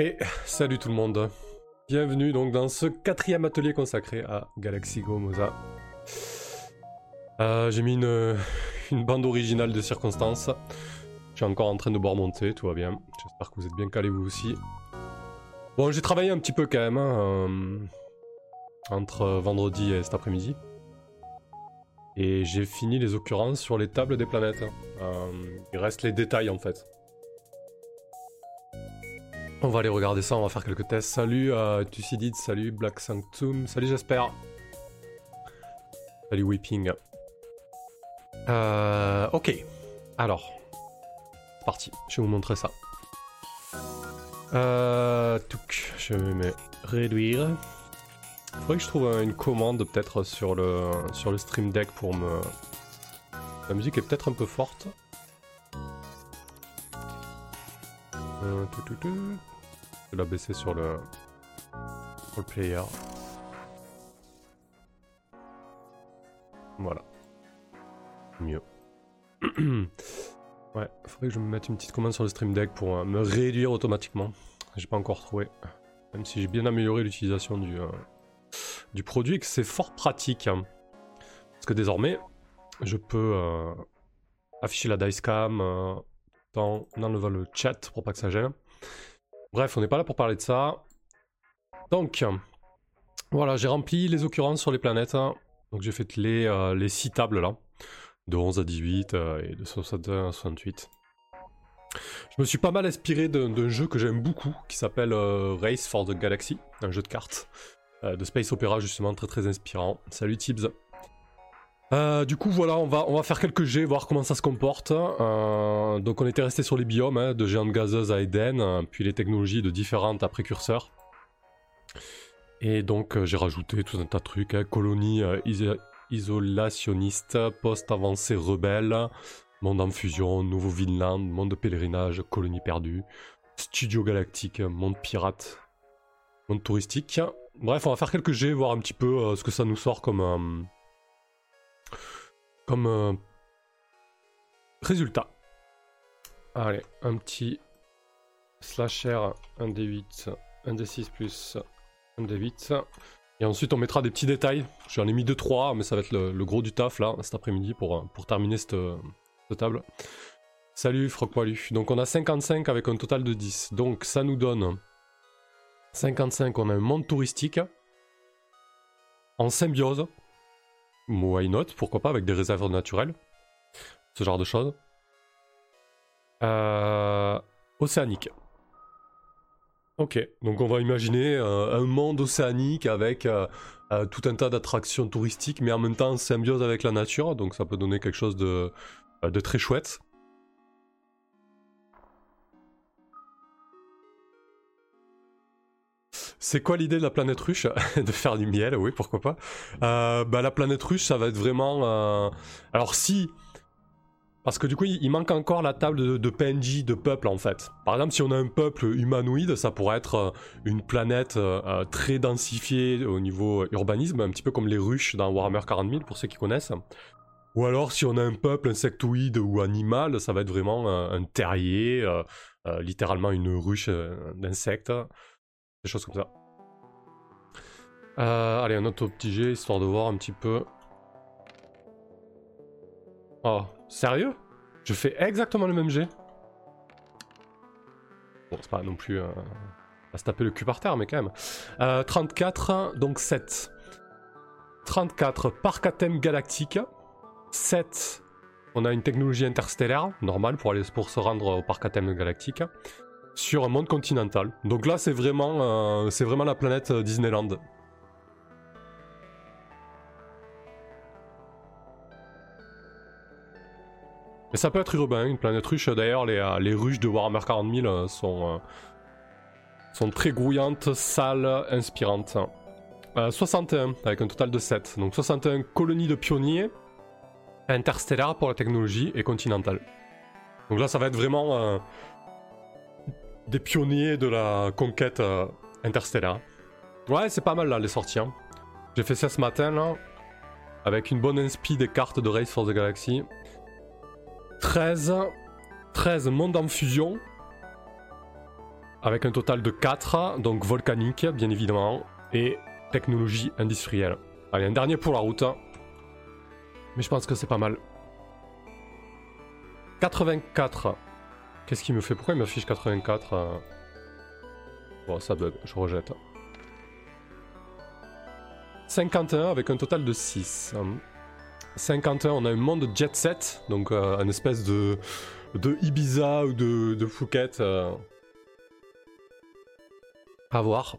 Et salut tout le monde. Bienvenue donc dans ce quatrième atelier consacré à Galaxy Go Moza. Euh, J'ai mis une, bande originale de circonstances. Je suis encore en train de boire mon thé, tout va bien. J'espère que vous êtes bien calés vous aussi. Bon, j'ai travaillé un petit peu quand même hein, entre vendredi et cet après-midi. Et j'ai fini les occurrences sur les tables des planètes. Euh, il reste les détails en fait. On va aller regarder ça, on va faire quelques tests. Salut euh, Thucydide, salut Black Sanctum, salut j'espère. Salut Weeping. Euh, ok, alors, c'est parti, je vais vous montrer ça. Euh, je vais me réduire. Il faudrait que je trouve une commande peut-être sur le, sur le Stream Deck pour me... La musique est peut-être un peu forte. Euh, vais la baisser sur le, player. Voilà. Mieux. ouais, faudrait que je me mette une petite commande sur le Stream Deck pour euh, me réduire automatiquement. J'ai pas encore trouvé. Même si j'ai bien amélioré l'utilisation du, euh, du produit que c'est fort pratique. Parce que désormais, je peux euh, afficher la dicecam en enlevant le chat pour pas que ça gêne. Bref, on n'est pas là pour parler de ça. Donc, voilà, j'ai rempli les occurrences sur les planètes. Donc j'ai fait les, euh, les 6 tables là, de 11 à 18 euh, et de 61 à 68. Je me suis pas mal inspiré d'un jeu que j'aime beaucoup qui s'appelle euh, Race for the Galaxy, un jeu de cartes de Space Opera justement très très inspirant. Salut Tibbs. Euh, du coup, voilà, on va, on va faire quelques jets, voir comment ça se comporte. Euh, donc, on était resté sur les biomes, hein, de géantes gazeuses à Eden, euh, puis les technologies de différentes à précurseurs. Et donc, j'ai rajouté tout un tas de trucs, hein, colonie isolationniste, poste avancé rebelle, monde en fusion, nouveau Vinland, monde de pèlerinage, colonie perdue, studio galactique, monde pirate, monde touristique. Bref, on va faire quelques jets, voir un petit peu ce que ça nous sort comme comme euh, résultat. Allez, un petit slasher 1d8, 1d6 plus 1d8. Et ensuite, on mettra des petits détails. J'en ai mis 2-3, mais ça va être le, gros du taf là, cet après-midi pour, pour terminer cette, table. Salut Froc Donc, on a 55 avec un total de 10. Donc, ça nous donne 55. On a un monde touristique en symbiose why not? Pourquoi pas avec des réserves naturelles? Ce genre de choses. Euh, océanique. Ok, donc on va imaginer euh, un monde océanique avec euh, tout un tas d'attractions touristiques, mais en même temps en symbiose avec la nature, donc ça peut donner quelque chose de très chouette. C'est quoi l'idée de la planète ruche De faire du miel, oui, pourquoi pas. Euh, bah, la planète ruche, ça va être vraiment... Euh, alors si... Parce que du coup, il manque encore la table de, de, PNJ, de peuple en fait. Par exemple, si on a un peuple humanoïde, ça pourrait être euh, une planète très densifiée au niveau urbanisme, un petit peu comme les ruches dans Warhammer 40 000 pour ceux qui connaissent. Ou alors, si on a un peuple insectoïde ou animal, ça va être vraiment un terrier, littéralement une ruche d'insectes. Choses comme ça. Euh, allez, un autre petit jet, histoire de voir un petit peu. Oh, sérieux? Je fais exactement le même jet Bon, c'est pas non plus... Euh, à se taper le cul par terre, mais quand même. Euh, 34, donc 7. 34, parc galactique. 7, on a une technologie interstellaire, normale, pour, aller, pour se rendre au parc galactique sur un monde continental. Donc là, c'est vraiment, euh, vraiment la planète euh, Disneyland. Mais ça peut être urbain, une planète ruche. D'ailleurs, les, euh, ruches de Warhammer 40 000 sont, sont très grouillantes, sales, inspirantes. 61, avec un total de 7. Donc 61 colonies de pionniers, interstellaires pour la technologie et continentale. Donc là, ça va être vraiment des pionniers de la conquête euh, interstellaire. Ouais, c'est pas mal là les sorties. Hein. J'ai fait ça ce matin là, avec une bonne inspi des cartes de Race for the Galaxy. 13, 13 mondes en fusion. avec un total de 4, donc volcanique bien évidemment, et technologie industrielle. Allez, un dernier pour la route. Mais je pense que c'est pas mal. 84. Qu'est-ce qu'il me fait? Pourquoi il m'affiche 84 Bon, ça bug, je rejette. 51 avec un total de 6. 51, on a un monde jet set, donc euh, une espèce de, de Ibiza ou de, de Phuket. Euh, à voir.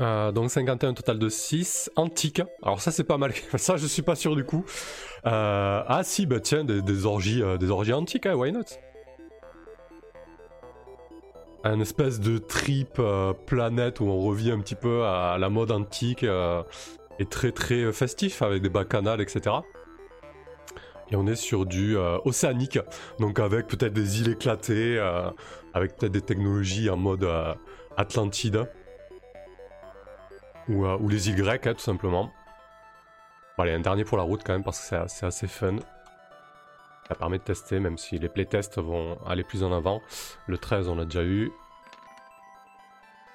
Euh, donc 51 total de 6. Antique. Alors ça c'est pas mal. ça je suis pas sûr du coup. ah si bah tiens des, orgies, des orgies antiques, hein, why not? Un espèce de trip planète où on revient un petit peu à la mode antique et très très festif avec des bacchanales, etc. Et on est sur du euh, océanique, donc avec peut-être des îles éclatées, euh, avec peut-être des technologies en mode euh, Atlantide. Ou, ou, les îles grecques, hein, tout simplement. Bon, allez, un dernier pour la route quand même, parce que c'est assez fun. Ça permet de tester, même si les playtests vont aller plus en avant. Le 13, on l'a déjà eu.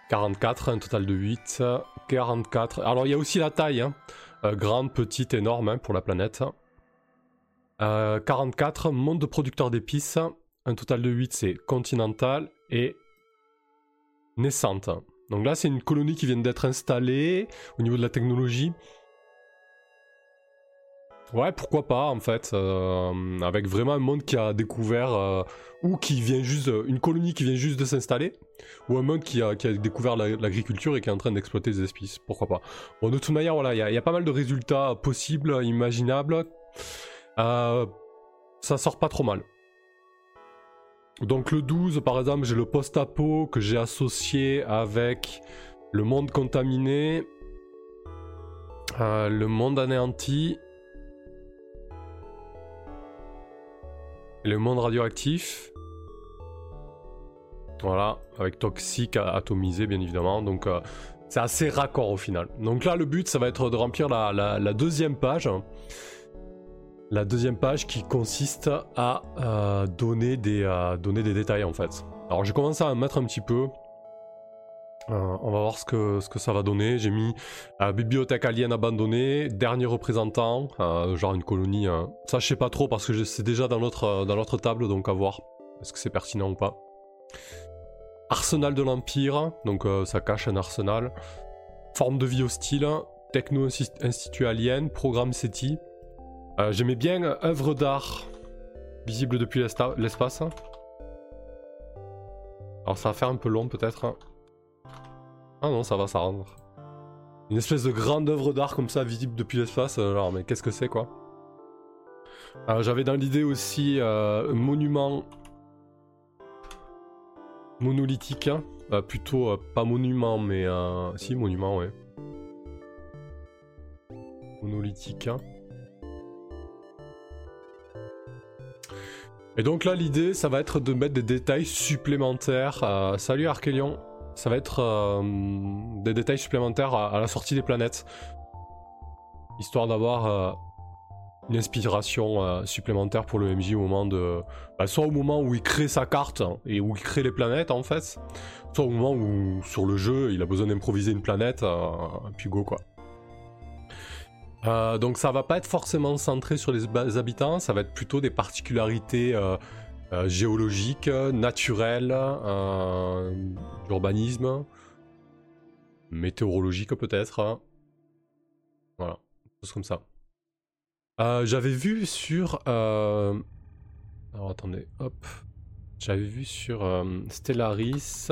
44, un total de 8. 44. Alors il y a aussi la taille, hein. euh, grande, petite, énorme hein, pour la planète. 44, euh, monde de producteurs d'épices. Un total de 8, c'est continental et naissante. Donc là, c'est une colonie qui vient d'être installée au niveau de la technologie. Ouais, pourquoi pas en fait, euh, avec vraiment un monde qui a découvert euh, ou qui vient juste, une colonie qui vient juste de s'installer, ou un monde qui a, découvert l'agriculture et qui est en train d'exploiter des espèces, pourquoi pas. Bon, de toute manière, voilà, il y, a pas mal de résultats possibles, imaginables. Euh, ça sort pas trop mal. Donc le 12, par exemple, j'ai le post-apo que j'ai associé avec le monde contaminé, le monde anéanti le monde radioactif. Voilà, avec toxique atomisé bien évidemment. Donc euh, c'est assez raccord au final. Donc là le but ça va être de remplir la, deuxième page. La deuxième page qui consiste à euh, donner, des, euh, donner des détails en fait. Alors j'ai commencé à mettre un petit peu. Euh, on va voir ce que, ce que ça va donner. J'ai mis euh, bibliothèque alien abandonnée, dernier représentant, euh, genre une colonie. Ça, je sais pas trop parce que c'est déjà dans notre, dans table, donc à voir. Est-ce que c'est pertinent ou pas Arsenal de l'Empire, donc ça cache un arsenal. Forme de vie hostile, Techno Institut Alien, Programme SETI. J'aimais bien œuvre d'art visible depuis l'espace. Alors ça va faire un peu long peut-être. Ah non, ça va, ça rentre. Une espèce de grande œuvre d'art comme ça, visible depuis l'espace. Alors, mais qu'est-ce que c'est, quoi? J'avais dans l'idée aussi euh, un monument monolithique. Hein. Euh, plutôt, euh, pas monument, mais... si, monument, ouais. Monolithique. Hein. Et donc là, l'idée, ça va être de mettre des détails supplémentaires. salut Arkélion ça va être euh, des détails supplémentaires à, la sortie des planètes. Histoire d'avoir euh, une inspiration euh, supplémentaire pour le MJ au moment de. Bah, soit au moment où il crée sa carte et où il crée les planètes en fait, soit au moment où sur le jeu il a besoin d'improviser une planète, puis go quoi. donc ça va pas être forcément centré sur les habitants, ça va être plutôt des particularités euh, géologique, naturel, euh, urbanisme, météorologique peut-être. Voilà, chose comme ça. Euh, j'avais vu sur... Alors attendez, hop. J'avais vu sur Stellaris,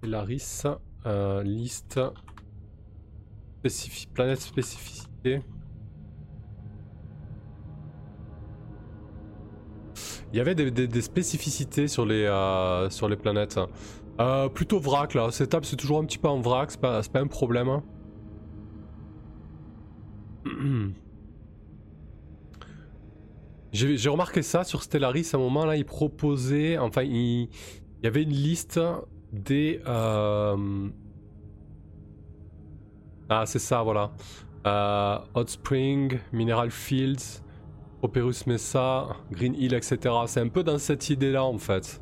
Stellaris, liste planète spécificité. Il y avait des, spécificités sur les, euh, sur les planètes. Euh, plutôt vrac là, cette table c'est toujours un petit peu en vrac, c'est pas, pas un problème. Hein. J'ai remarqué ça sur Stellaris à un moment là, il proposait, enfin il, y avait une liste des... Euh, ah c'est ça voilà. Hot Spring, Mineral Fields, Operus Mesa, Green Hill, etc. C'est un peu dans cette idée-là en fait.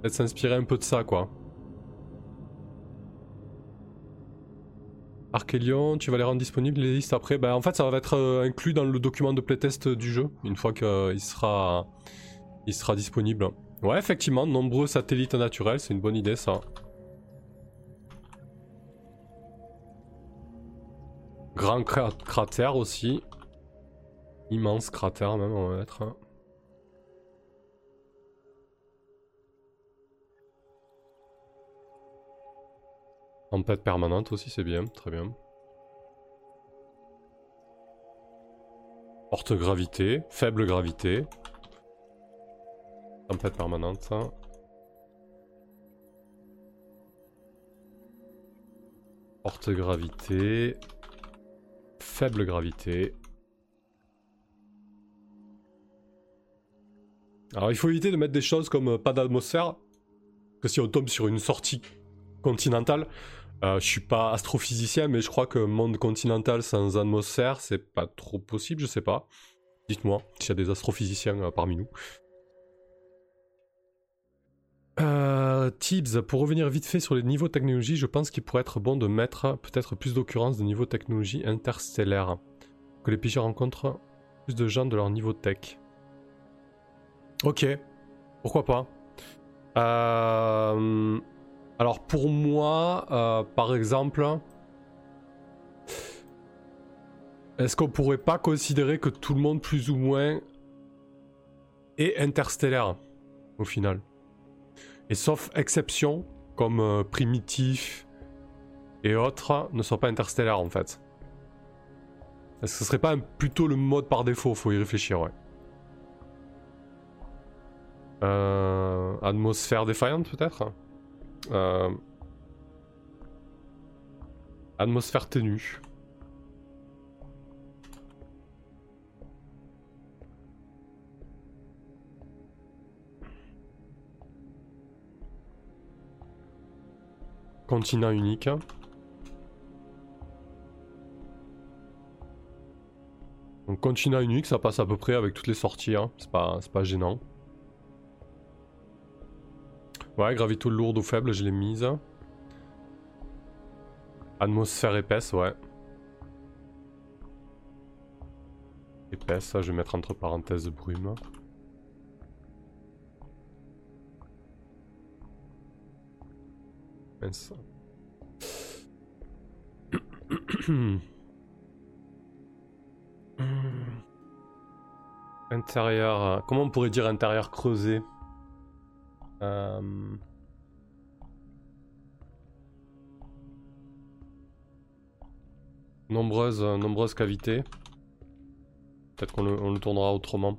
Peut-être s'inspirer un peu de ça quoi. Arkélion, tu vas les rendre disponibles les listes après? Ben, En fait ça va être euh, inclus dans le document de playtest du jeu, une fois qu'il euh, sera, il sera disponible. Ouais effectivement, nombreux satellites naturels, c'est une bonne idée ça. Grand cratère aussi. Immense cratère même, on va mettre. Hein. Tempête permanente aussi, c'est bien, très bien. Porte gravité, faible gravité. Tempête permanente. Porte gravité. Faible gravité. Alors il faut éviter de mettre des choses comme euh, pas d'atmosphère. Que si on tombe sur une sortie continentale, euh, je suis pas astrophysicien, mais je crois que monde continental sans atmosphère, c'est pas trop possible, je sais pas. Dites-moi s'il y a des astrophysiciens euh, parmi nous. Euh, Tibbs, pour revenir vite fait sur les niveaux technologie, je pense qu'il pourrait être bon de mettre peut-être plus d'occurrences de niveau technologie interstellaire. Que les PJ rencontrent plus de gens de leur niveau tech. Ok, pourquoi pas. Euh, alors pour moi, euh, par exemple, est-ce qu'on pourrait pas considérer que tout le monde plus ou moins est interstellaire au final? Et sauf exception, comme euh, primitif et autres, ne sont pas interstellaires en fait. Est-ce que ce serait pas plutôt le mode par défaut? Faut y réfléchir, ouais. Euh, atmosphère défaillante peut-être? Euh, atmosphère ténue. Continent unique. Donc continent unique, ça passe à peu près avec toutes les sorties, hein. c'est pas, pas gênant. Ouais, gravité lourde ou faible, je l'ai mise. Atmosphère épaisse, ouais. Épaisse, ça je vais mettre entre parenthèses brume. Intérieur. Comment on pourrait dire intérieur creusé? Euh, nombreuses, euh, nombreuses cavités. Peut-être qu'on le, tournera autrement.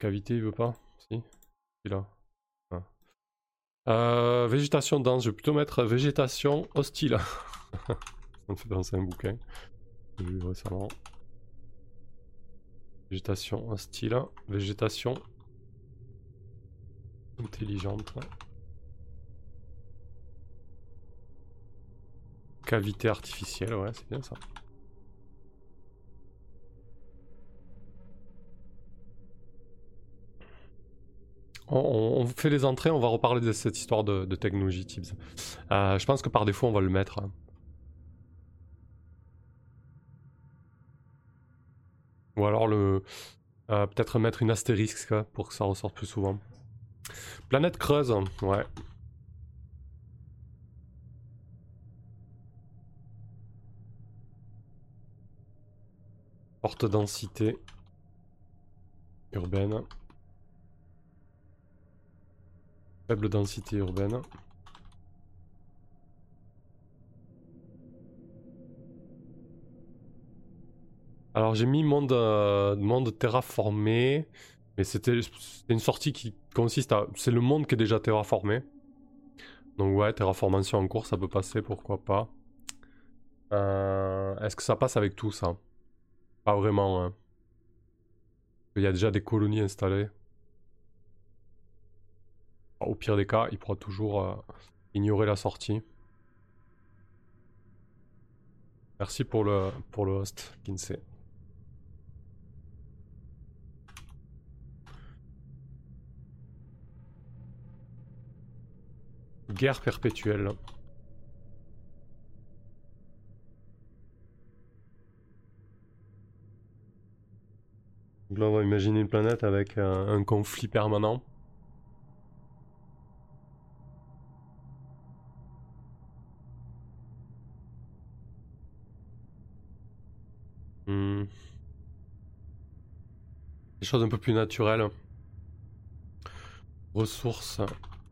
Cavité, il veut pas? Si. Il là. Euh, végétation dense, je vais plutôt mettre végétation hostile. Me fait penser un bouquin récemment. Végétation hostile, végétation intelligente. Cavité artificielle, ouais, c'est bien ça. On, fait les entrées, on va reparler de cette histoire de, technologie Tips. Euh, je pense que par défaut, on va le mettre. Ou alors le euh, peut-être mettre une astérisque pour que ça ressorte plus souvent. Planète creuse, ouais. Porte densité urbaine. Faible densité urbaine. Alors j'ai mis monde, euh, monde terraformé, mais c'était une sortie qui consiste à... C'est le monde qui est déjà terraformé. Donc ouais, terraformation en cours, ça peut passer, pourquoi pas. Euh, est-ce que ça passe avec tout ça? Pas vraiment. Hein. Il y a déjà des colonies installées. Au pire des cas, il pourra toujours euh, ignorer la sortie. Merci pour le, pour le host, Kinsey. Guerre perpétuelle. Donc là, on va imaginer une planète avec un, conflit permanent. Hmm. Des choses un peu plus naturelles. Ressources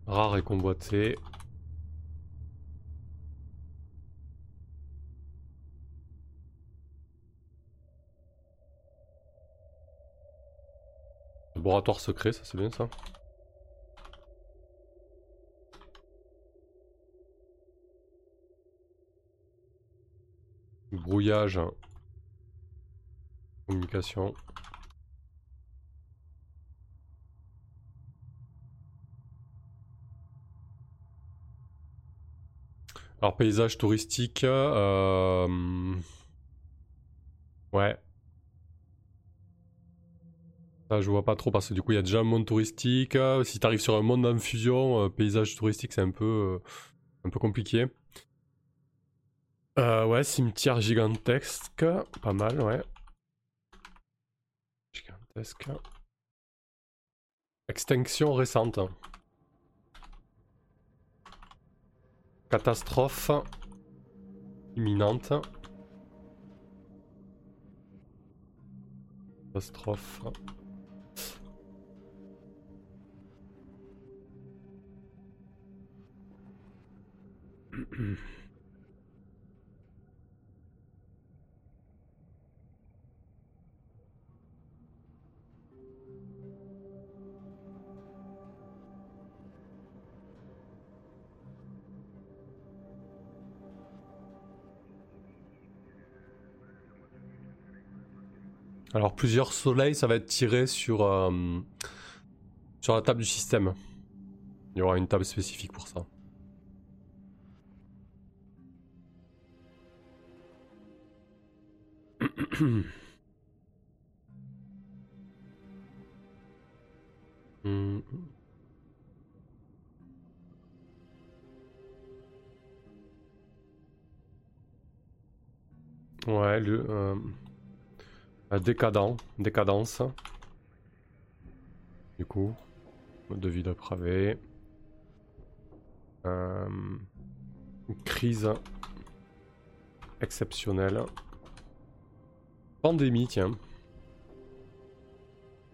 rares et convoitées. Laboratoire secret, ça c'est bien ça. Brouillage. Communication. Alors paysage touristique. Euh... Ouais. Ça, je vois pas trop parce que du coup, il y a déjà un monde touristique. Si tu arrives sur un monde d'infusion, euh, paysage touristique, c'est un peu, euh, un peu compliqué. Ouais, cimetière gigantesque. Pas mal, ouais. Extinction récente. Catastrophe imminente. Catastrophe. Alors plusieurs soleils, ça va être tiré sur, euh, sur la table du système. Il y aura une table spécifique pour ça. Ouais, le euh, décadent, décadence. Du coup, mode de vie dépravé. Euh, crise exceptionnelle. Pandémie, tiens.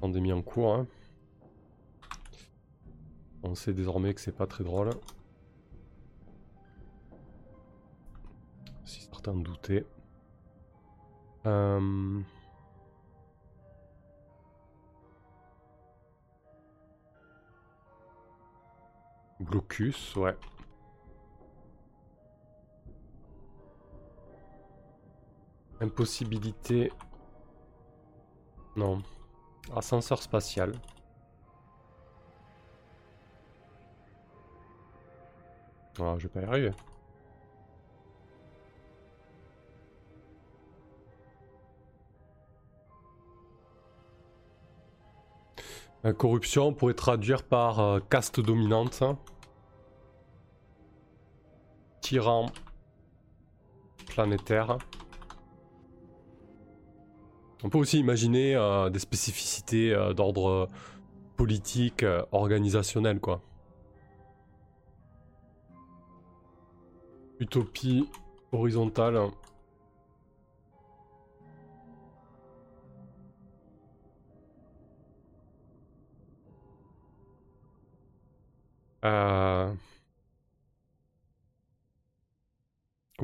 Pandémie en cours. Hein. On sait désormais que c'est pas très drôle. Si certains doutaient. Euh... Blocus, ouais. Impossibilité. Non. Ascenseur spatial. Ah, je vais pas y arriver. Corruption, on pourrait traduire par euh, caste dominante. Tyran planétaire. On peut aussi imaginer euh, des spécificités euh, d'ordre euh, politique, organisationnel, quoi. Utopie horizontale.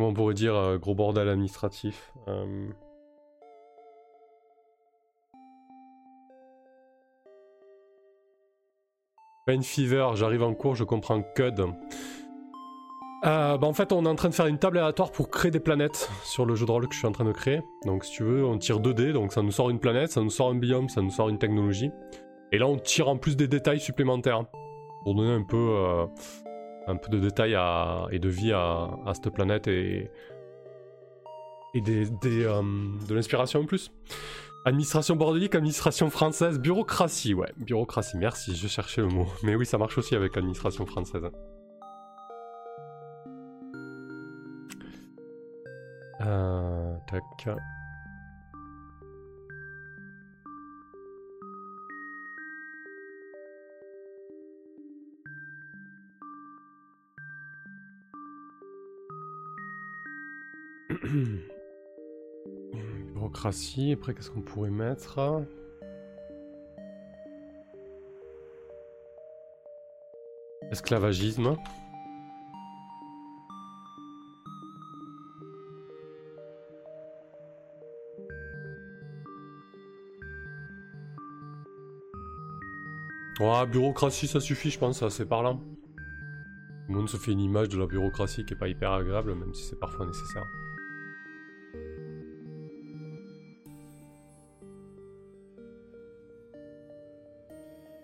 Comment on pourrait dire gros bordel administratif Pain Fever, j'arrive en cours, je comprends CUD. Euh, bah en fait, on est en train de faire une table aléatoire pour créer des planètes sur le jeu de rôle que je suis en train de créer. Donc, si tu veux, on tire 2 dés, donc ça nous sort une planète, ça nous sort un biome, ça nous sort une technologie. Et là, on tire en plus des détails supplémentaires pour donner un peu, euh, un peu de détails et de vie à, cette planète et, et des, euh, de l'inspiration en plus. Administration bordélique, administration française, bureaucratie, ouais, bureaucratie, merci, je cherchais le mot. Mais oui, ça marche aussi avec l'administration française. Euh, tac. Bureaucratie, après qu'est-ce qu'on pourrait mettre? Esclavagisme. Ouais, bureaucratie, ça suffit, je pense, c'est parlant. Le monde se fait une image de la bureaucratie qui est pas hyper agréable, même si c'est parfois nécessaire.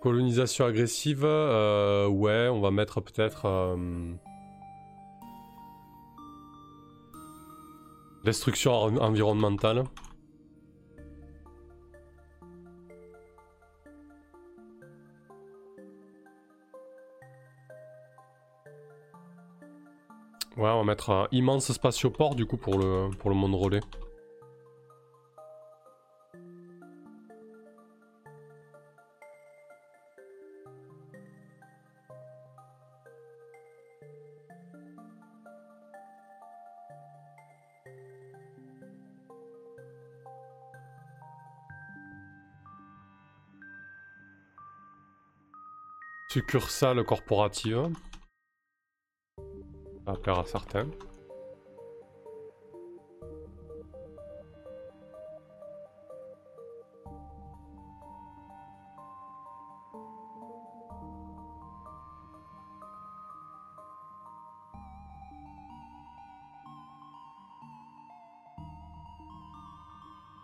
Colonisation agressive, euh, ouais, on va mettre peut-être... Euh, destruction environnementale. Ouais, on va mettre un immense spatioport du coup pour le, pour le monde relais. Succursale corporative. Ça va à certains.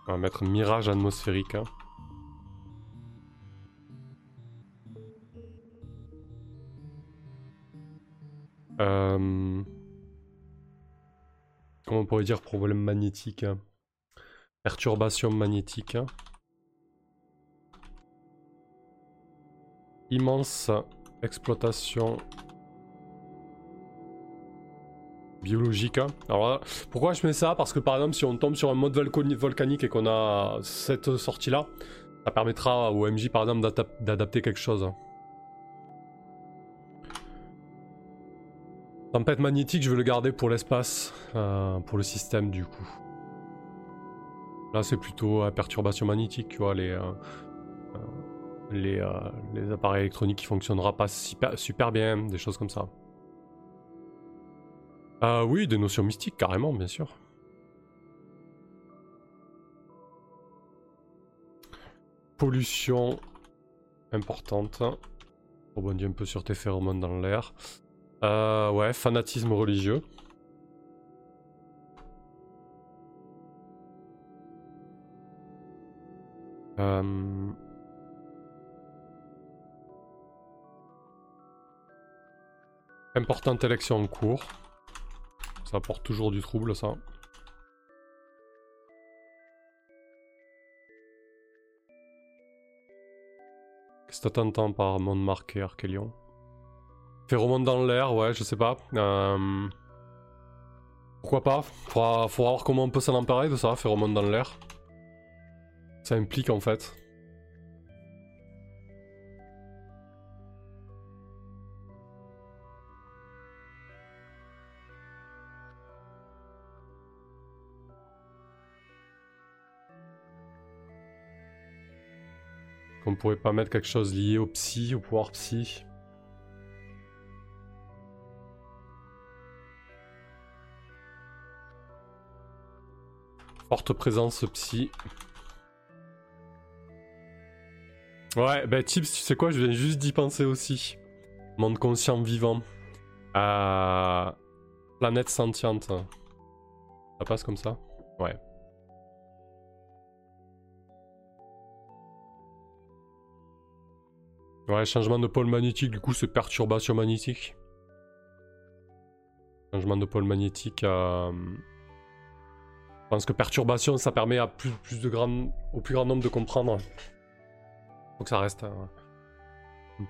On va mettre mirage atmosphérique. Hein. Euh, comment on pourrait dire problème magnétique hein. Perturbation magnétique. Hein. Immense exploitation biologique. Hein. Alors pourquoi je mets ça? Parce que par exemple, si on tombe sur un mode volcanique et qu'on a cette sortie là, ça permettra au MJ par exemple d'adapter quelque chose. Tempête magnétique, je veux le garder pour l'espace, euh, pour le système du coup. Là, c'est plutôt perturbation magnétique, tu vois, les, euh, euh, les, appareils électroniques qui fonctionnera pas super, super bien, des choses comme ça. Ah oui, des notions mystiques, carrément, bien sûr. Pollution importante. Rebondis un peu sur tes phéromones dans l'air. Euh, ouais, fanatisme religieux. Euh... Importante élection en cours. Ça apporte toujours du trouble, ça. Qu'est-ce que t'entends par monde marqué Archélion? Phéromone dans l'air, ouais, je sais pas. Euh... Pourquoi pas? Faudra, voir comment on peut s'en emparer de ça, phéromone dans l'air. Ça implique en fait. Qu'on pourrait pas mettre quelque chose lié au psy, au pouvoir psy. Forte présence psy. Ouais, bah Tips, tu sais quoi, je viens juste d'y penser aussi. Monde conscient vivant. Planète sentiente. Ça passe comme ça? Ouais. Ouais, changement de pôle magnétique, du coup c'est perturbation magnétique. Changement de pôle magnétique à... pense que perturbation, ça permet à plus, de grand, au plus grand nombre de comprendre. Donc ça reste un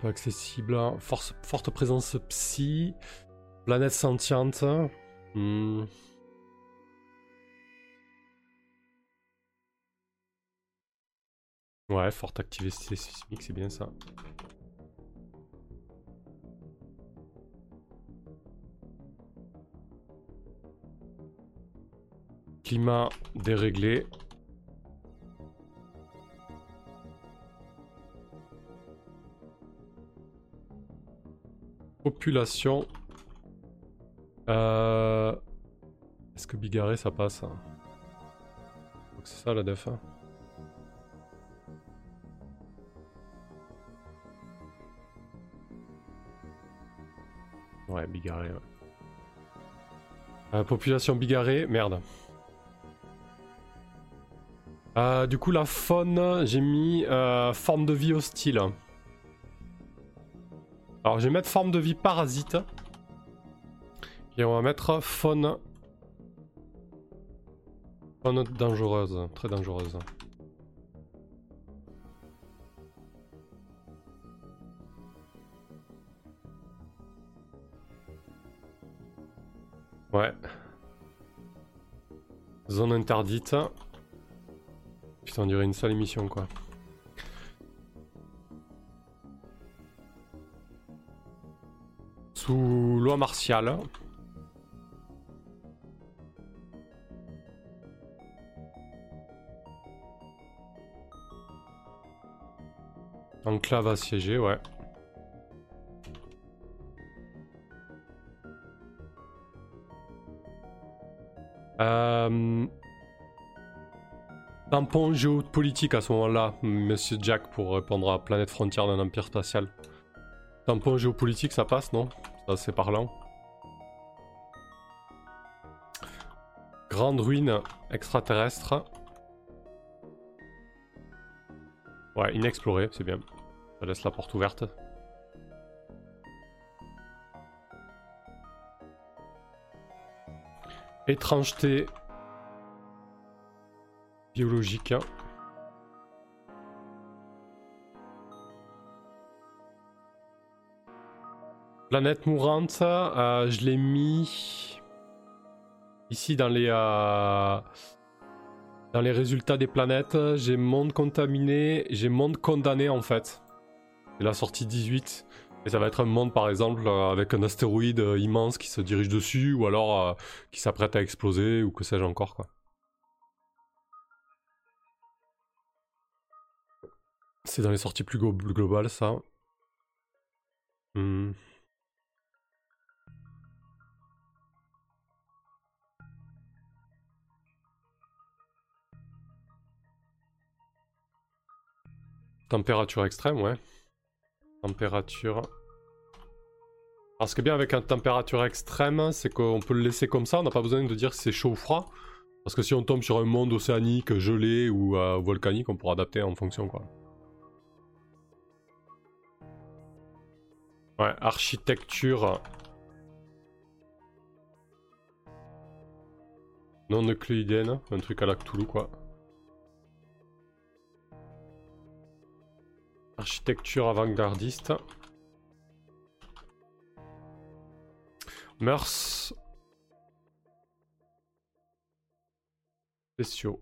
peu accessible. Force, forte présence psy. Planète sentiente. Hmm. Ouais, forte activité sismique, c'est bien ça. Climat déréglé. Population. Euh... Est-ce que Bigarré ça passe hein? C'est ça la def. Hein. ouais, Bigarré. Euh, population bigarrée, merde. Euh, du coup, la faune, j'ai mis euh, forme de vie hostile. Alors, je vais mettre forme de vie parasite. Et on va mettre faune. Faune dangereuse, très dangereuse. Ouais. Zone interdite. Putain, on dirait une seule émission, quoi. Sous loi martiale. Enclave assiégée, ouais. Euh... Tampon géopolitique à ce moment-là, monsieur Jack, pour répondre à Planète Frontière d'un empire spatial. Tampon géopolitique, ça passe, non? Ça, c'est parlant. Grande ruine extraterrestre. Ouais, inexplorée, c'est bien. Ça laisse la porte ouverte. Étrangeté biologique. Planète mourante, euh, je l'ai mis ici dans les euh, dans les résultats des planètes. J'ai monde contaminé, j'ai monde condamné en fait. C'est la sortie 18. Et ça va être un monde par exemple euh, avec un astéroïde immense qui se dirige dessus ou alors qui s'apprête à exploser ou que sais-je encore quoi. C'est dans les sorties plus globales, ça. Hmm. Température extrême, ouais. Température. Alors ce qui bien avec une température extrême, c'est qu'on peut le laisser comme ça, on n'a pas besoin de dire si c'est chaud ou froid. Parce que si on tombe sur un monde océanique, gelé ou euh, volcanique, on pourra adapter en fonction quoi. Ouais, architecture. Non euclidienne, un truc à la Cthulhu quoi. Architecture avant-gardiste. Mœurs. Spéciaux.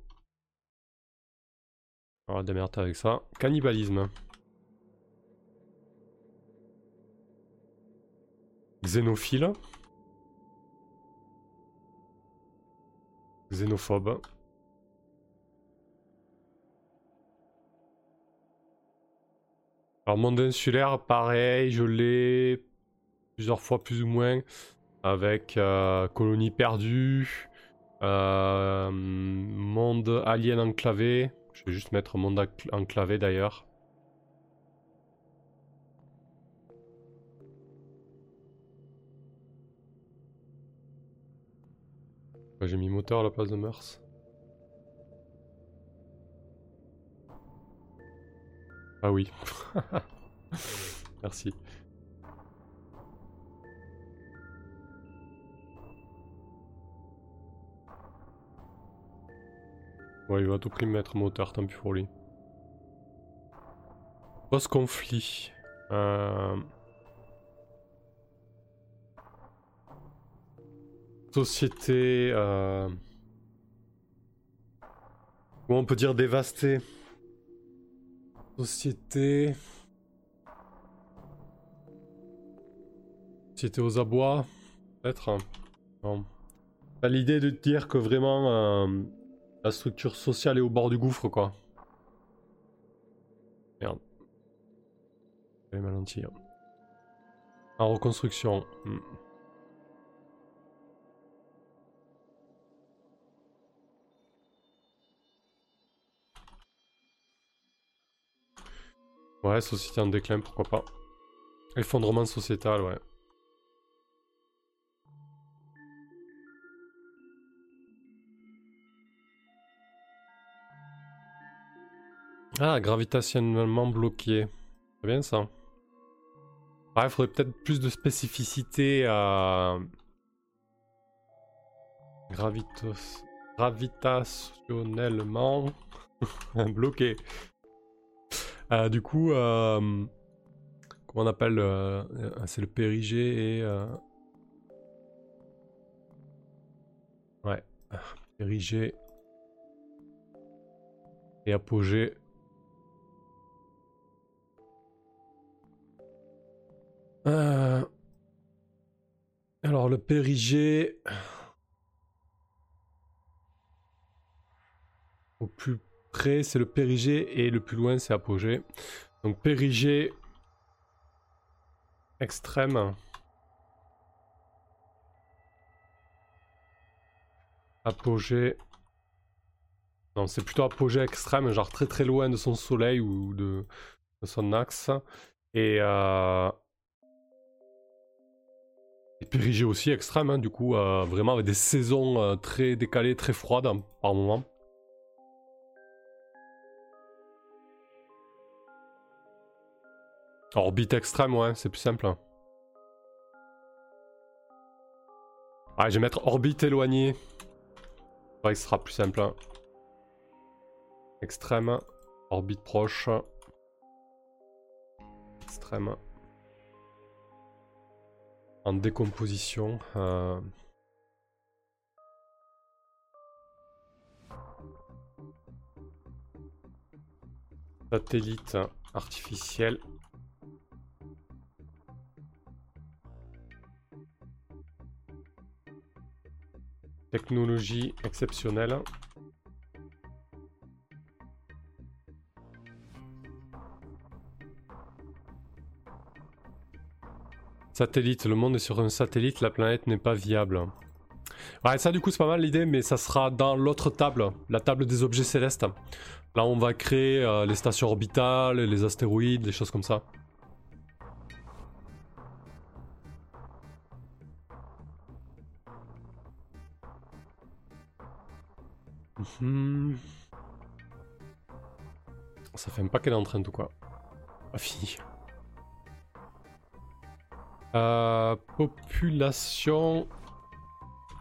On va démerder avec ça. Cannibalisme. Xénophile. Xénophobe. Alors monde insulaire, pareil, je l'ai plusieurs fois plus ou moins avec euh, colonie perdue, euh, monde alien enclavé. Je vais juste mettre monde enclavé d'ailleurs. J'ai mis moteur à la place de Meurs. Ah oui. Merci. Ouais, il va tout prix mettre moteur, tant pis pour lui. Post-conflit. Euh... Société... Euh... On peut dire dévastée Société... Société aux abois Peut-être. Non. L'idée de dire que vraiment euh, la structure sociale est au bord du gouffre quoi. Merde. Je vais m'alentir. En reconstruction. Hmm. Ouais, société en déclin, pourquoi pas. Effondrement sociétal, ouais. Ah, gravitationnellement bloqué. C'est bien ça. il faudrait peut-être plus de spécificité à... Gravitos... Gravitationnellement bloqué. Euh, du coup, euh... comment on appelle euh, C'est le périgée et... Ouais. Périgée et apogée. Alors le périgée... Au plus près c'est le périgée et le plus loin c'est apogée. Donc périgée extrême. Apogée. Non, c'est plutôt apogée extrême, genre très très loin de son soleil ou de, son axe. Et euh, périgée aussi extrême, hein, du coup, euh, vraiment avec des saisons euh, très décalées, très froides hein, par moment. Orbite extrême, ouais, c'est plus simple. Ah, je vais mettre orbite éloignée. Ouais, sera plus simple. Hein. Extrême, orbite proche. Extrême en décomposition. Euh... Satellite artificiel. Technologie exceptionnelle. Satellite, le monde est sur un satellite, la planète n'est pas viable. Ouais, ça du coup c'est pas mal l'idée, mais ça sera dans l'autre table, la table des objets célestes. Là on va créer euh, les stations orbitales, les astéroïdes, des choses comme ça. Mhm. Ça fait un paquet d'entraînes ou quoi. Pas fini. Euh, population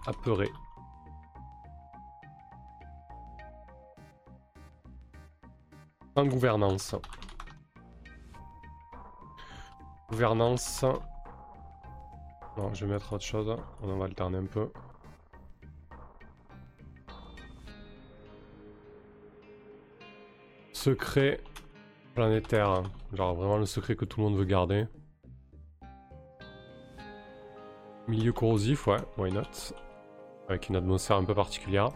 apeurée. En gouvernance. Gouvernance. Non, je vais mettre autre chose. On va alterner un peu. Secret planétaire. Genre vraiment le secret que tout le monde veut garder. Milieu corrosif, ouais, why not? Avec une atmosphère un peu particulière.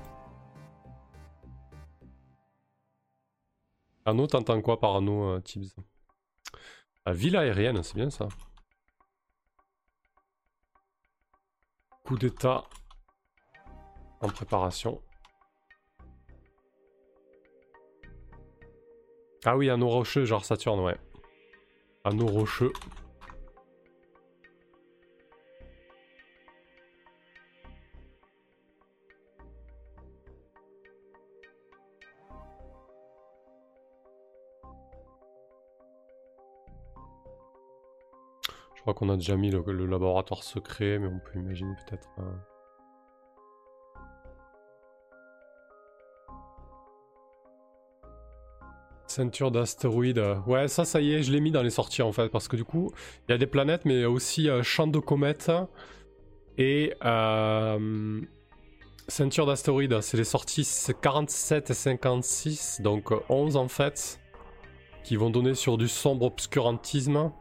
Anneau, t'entends quoi par anneau, euh, Tibbs? La ville aérienne, c'est bien ça. Coup d'état en préparation. Ah oui, anneau rocheux, genre Saturne, ouais. Anneau rocheux. Je crois qu'on a déjà mis le, laboratoire secret, mais on peut imaginer peut-être... Ceinture d'astéroïdes. Ouais, ça, ça y est, je l'ai mis dans les sorties en fait, parce que du coup, il y a des planètes, mais aussi euh, champ de comètes et euh, ceinture d'astéroïdes. C'est les sorties 47 et 56, donc 11 en fait, qui vont donner sur du sombre obscurantisme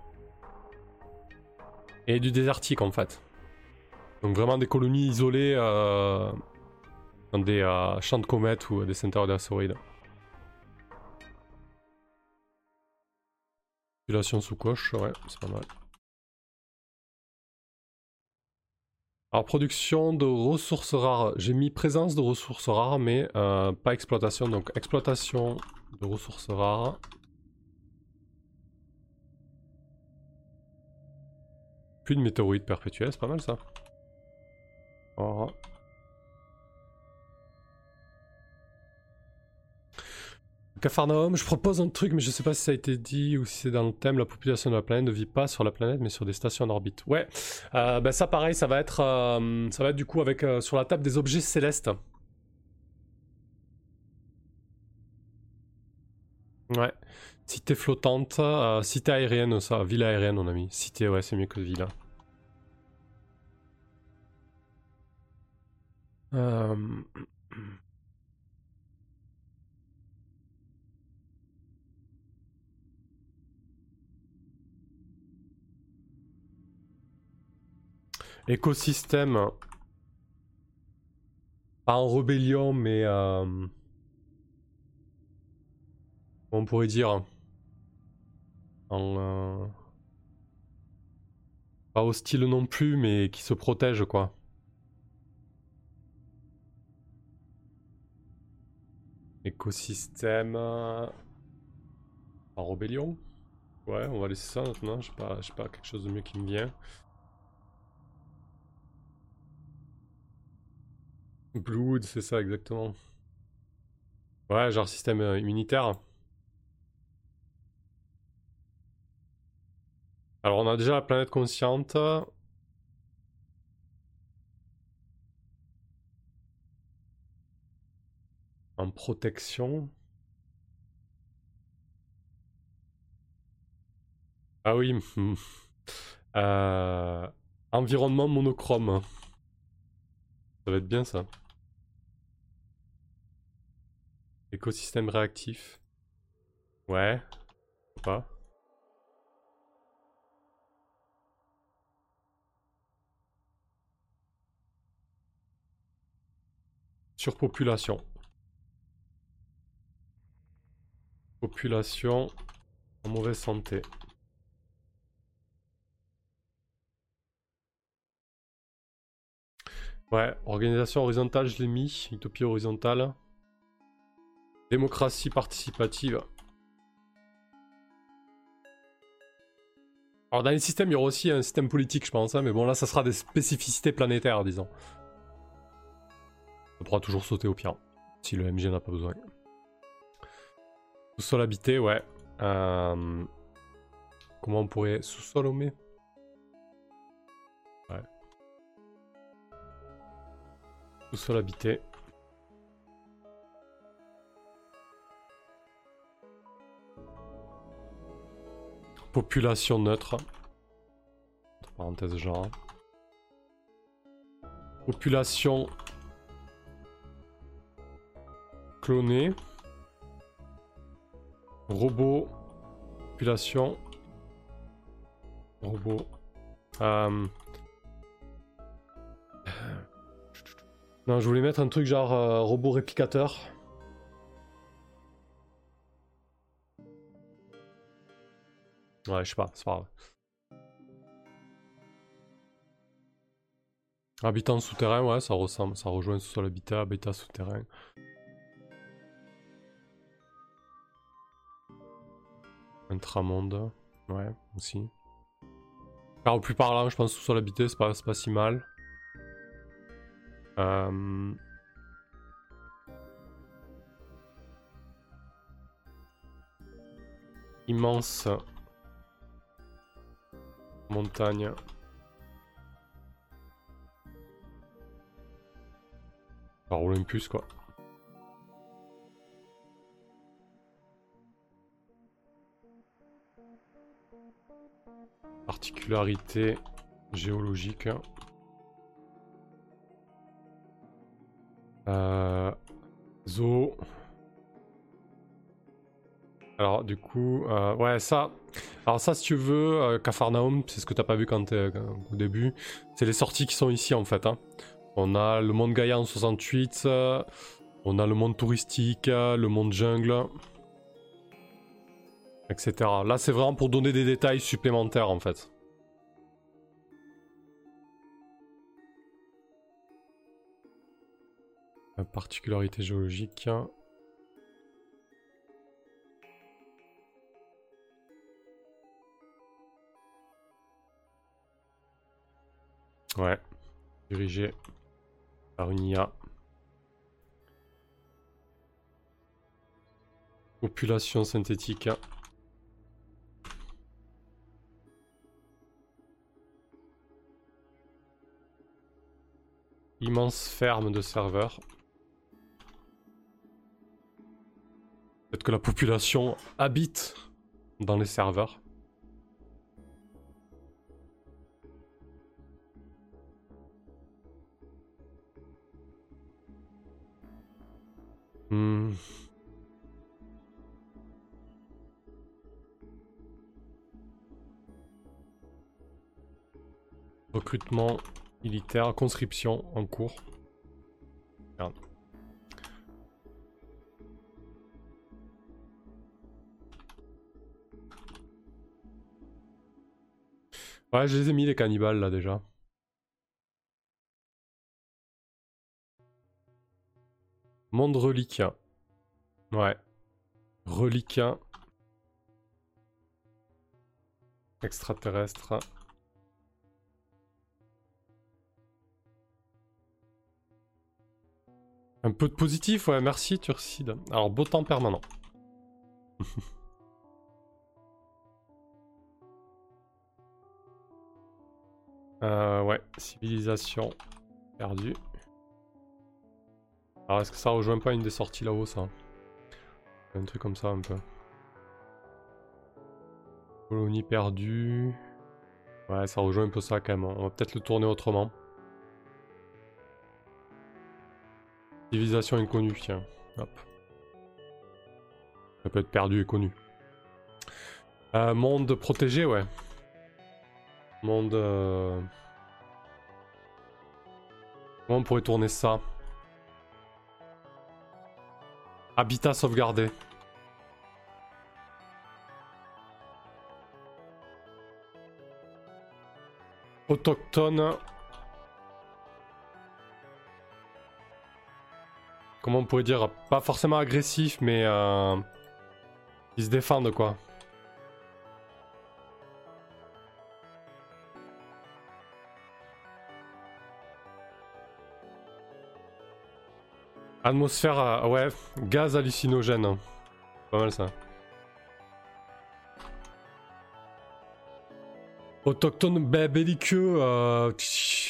et du désertique en fait. Donc vraiment des colonies isolées euh, dans des euh, champs de comètes ou des ceintures d'astéroïdes. Population sous coche, ouais, c'est pas mal. Alors production de ressources rares, j'ai mis présence de ressources rares mais euh, pas exploitation, donc exploitation de ressources rares. Plus de météorites perpétuelles, c'est pas mal ça. Oh. Capharnaüm, je propose un truc, mais je sais pas si ça a été dit ou si c'est dans le thème. La population de la planète ne vit pas sur la planète, mais sur des stations en orbite. Ouais, ben ça pareil, ça va être, euh, ça va être du coup avec euh, sur la table des objets célestes. Ouais. Cité flottante, cité aérienne, ça, ville aérienne, on a mis. Cité, ouais, c'est mieux que ville. Euh... Écosystème. Pas en rébellion, mais... Euh... On pourrait dire... En... Euh, pas hostile non plus, mais qui se protège, quoi. Écosystème... En rébellion Ouais, on va laisser ça maintenant, je sais pas, pas quelque chose de mieux qui me vient. Blood, c'est ça exactement. Ouais, genre système euh, immunitaire. Alors on a déjà la planète consciente. En protection. Ah oui. Euh, environnement monochrome. Ça va être bien ça. Écosystème réactif. Ouais. Pas. Surpopulation. Population en mauvaise santé. Ouais, organisation horizontale, je l'ai mis. Utopie horizontale. Démocratie participative. Alors dans les systèmes, il y aura aussi un système politique, je pense, hein, mais bon là, ça sera des spécificités planétaires, disons. On pourra toujours sauter au pire, si le MG n'a pas besoin. Sous-sol habité, ouais. Euh, comment on pourrait... Sous-sol au Ouais. Sous-sol habité. Population neutre. Entre parenthèses genre. Population clonée. Robot. Population. Robot. Euh, non, je voulais mettre un truc genre euh, robot réplicateur. Ouais, je sais pas, c'est pas grave. Habitant souterrain, ouais, ça ressemble, ça rejoint sous l'habitat, habitat souterrain. Intramonde, ouais, aussi. Alors, au plus parlant, je pense sous l'habité, c'est pas, pas si mal. Euh... Immense Montagne. Par Olympus quoi. Particularité géologique. Euh, zoo. Alors du coup, euh, ouais ça. Alors ça si tu veux, euh, c'est ce que t'as pas vu quand, au début. C'est les sorties qui sont ici en fait. Hein. On a le monde Gaïa en 68, on a le monde touristique, le monde jungle, etc. Là c'est vraiment pour donner des détails supplémentaires en fait. particularité géologique. Ouais. Dirigé par une IA. Population synthétique. Immense ferme de serveurs. Peut-être que la population habite dans les serveurs. Hmm. Recrutement militaire, conscription en cours. Ouais, je les ai mis les cannibales là déjà. Monde reliquien. Ouais. Reliquien. Extraterrestre. Un peu de positif, ouais, merci Turcide. Alors, beau temps permanent. euh, ouais, civilisation perdue. Alors est-ce que ça rejoint pas une des sorties là-haut ça? Un truc comme ça un peu. Colonie perdue. Ouais, ça rejoint un peu ça quand même. On va peut-être le tourner autrement. Civilisation inconnue, tiens. Hop. Ça peut être perdu et connu. Euh, monde protégé, ouais. Monde... Euh, comment on pourrait tourner ça? Habitat sauvegardé. Autochtone. Comment on pourrait dire Pas forcément agressif, mais... Euh, ils se défendent, quoi. Atmosphère, ouais, gaz hallucinogène. Pas mal ça. Autochtone ben, belliqueux. Euh,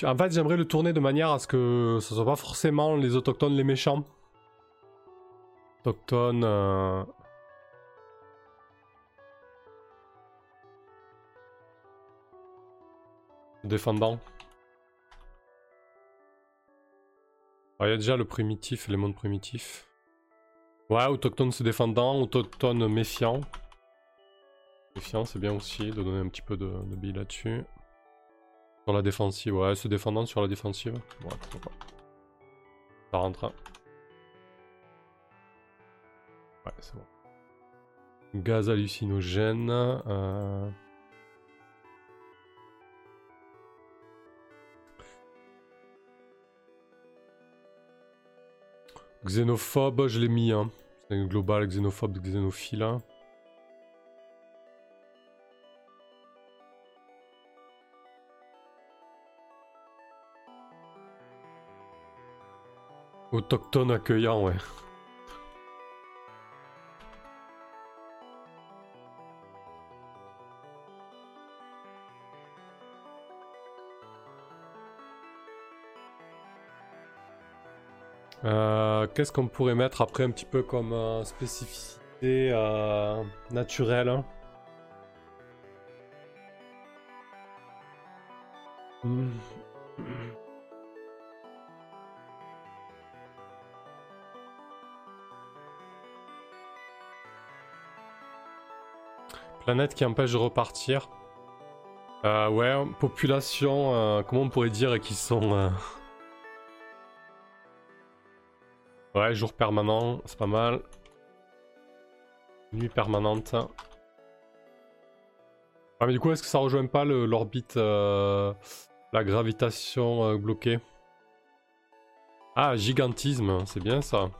en fait, j'aimerais le tourner de manière à ce que ce soit pas forcément les autochtones les méchants. Autochtones. Euh... Défendant. Il y a déjà le primitif, les mondes primitifs. Ouais, autochtone se défendant, autochtone méfiant. Méfiant, c'est bien aussi de donner un petit peu de, billes là-dessus. Sur la défensive, ouais, se défendant sur la défensive. Ouais, pourquoi pas. Ça rentre. Ouais, c'est bon. Gaz hallucinogène. Euh... Xénophobe, je l'ai mis. Hein. C'est global, xénophobe, xénophile. Hein. Autochtone accueillant, ouais. Euh, qu'est-ce qu'on pourrait mettre après un petit peu comme euh, spécificité euh, naturelle. Hein? Hmm. Planète qui empêche de repartir. ouais, population, comment on pourrait dire qu'ils sont... ouais, jour permanent, c'est pas mal. Nuit permanente. Ah mais du coup, est-ce que ça rejoint pas l'orbite, la gravitation bloquée? Ah, gigantisme, c'est bien ça.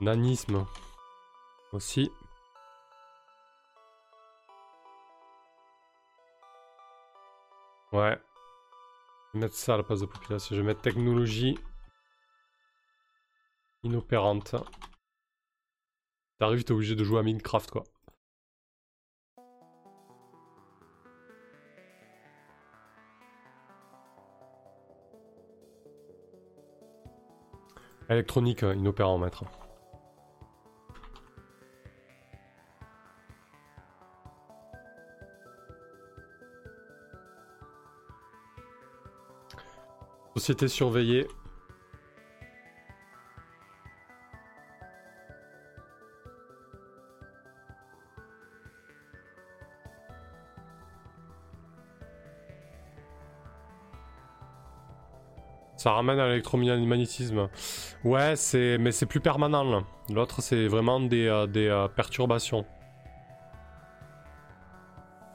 Nanisme aussi. Ouais. Je vais mettre ça à la place de population. Je vais mettre technologie inopérante. T'arrives, t'es obligé de jouer à Minecraft, quoi. Électronique euh, inopérant, maître. Société surveillée. Ça ramène à l'électromagnétisme. Ouais, c'est mais c'est plus permanent. L'autre, c'est vraiment des, euh, des euh, perturbations.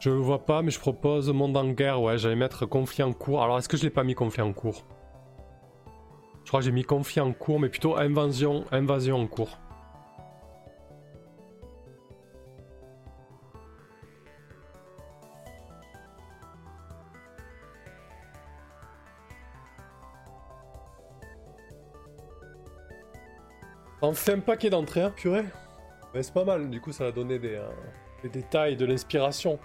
Je le vois pas, mais je propose monde en guerre. Ouais, j'allais mettre conflit en cours. Alors, est-ce que je l'ai pas mis conflit en cours? Je crois que j'ai mis conflit en cours, mais plutôt invasion, invasion en cours. On fait un paquet d'entrées, hein, purée. Mais c'est pas mal, du coup ça a donné des... Euh, les détails de l'inspiration.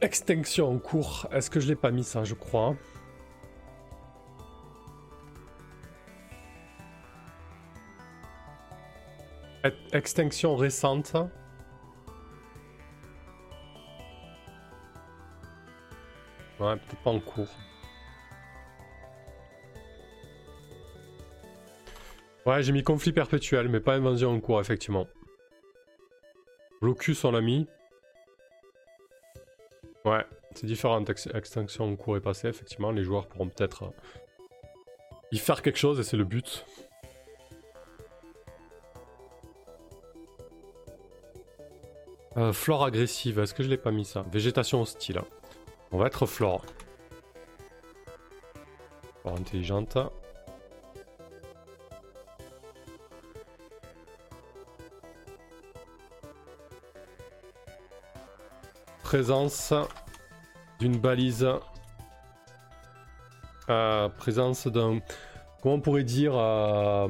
Extinction en cours. Est-ce que je l'ai pas mis ça, je crois Extinction récente. Ouais, peut-être pas en cours. Ouais, j'ai mis conflit perpétuel, mais pas invasion en cours, effectivement. Blocus, on l'a mis. Ouais, c'est différentes extinctions en cours et passé, effectivement. Les joueurs pourront peut-être euh, y faire quelque chose et c'est le but. Euh, flore agressive, est-ce que je l'ai pas mis ça? Végétation hostile. On va être flore. Flore intelligente. Présence d'une balise. Euh, présence d'un. Comment on pourrait dire euh,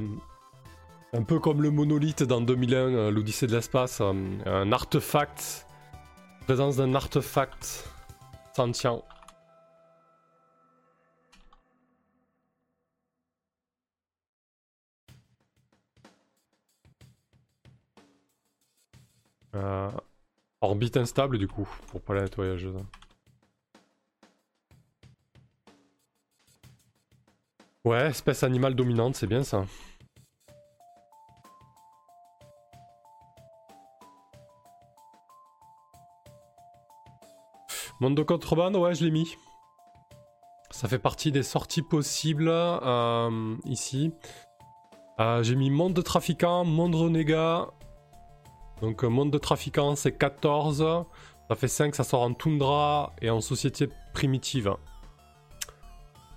Un peu comme le monolithe dans 2001, euh, l'Odyssée de l'espace. un artefact. Présence d'un artefact sentient. Orbite instable du coup, pour pas la nettoyageuse. Ouais, espèce animale dominante, c'est bien ça. Monde de contrebande, ouais, je l'ai mis. Ça fait partie des sorties possibles euh, ici. Euh, j'ai mis monde de trafiquant, monde renégat, donc euh, monde de trafiquants c'est 14. Ça fait 5, ça sort en toundra et en société primitive.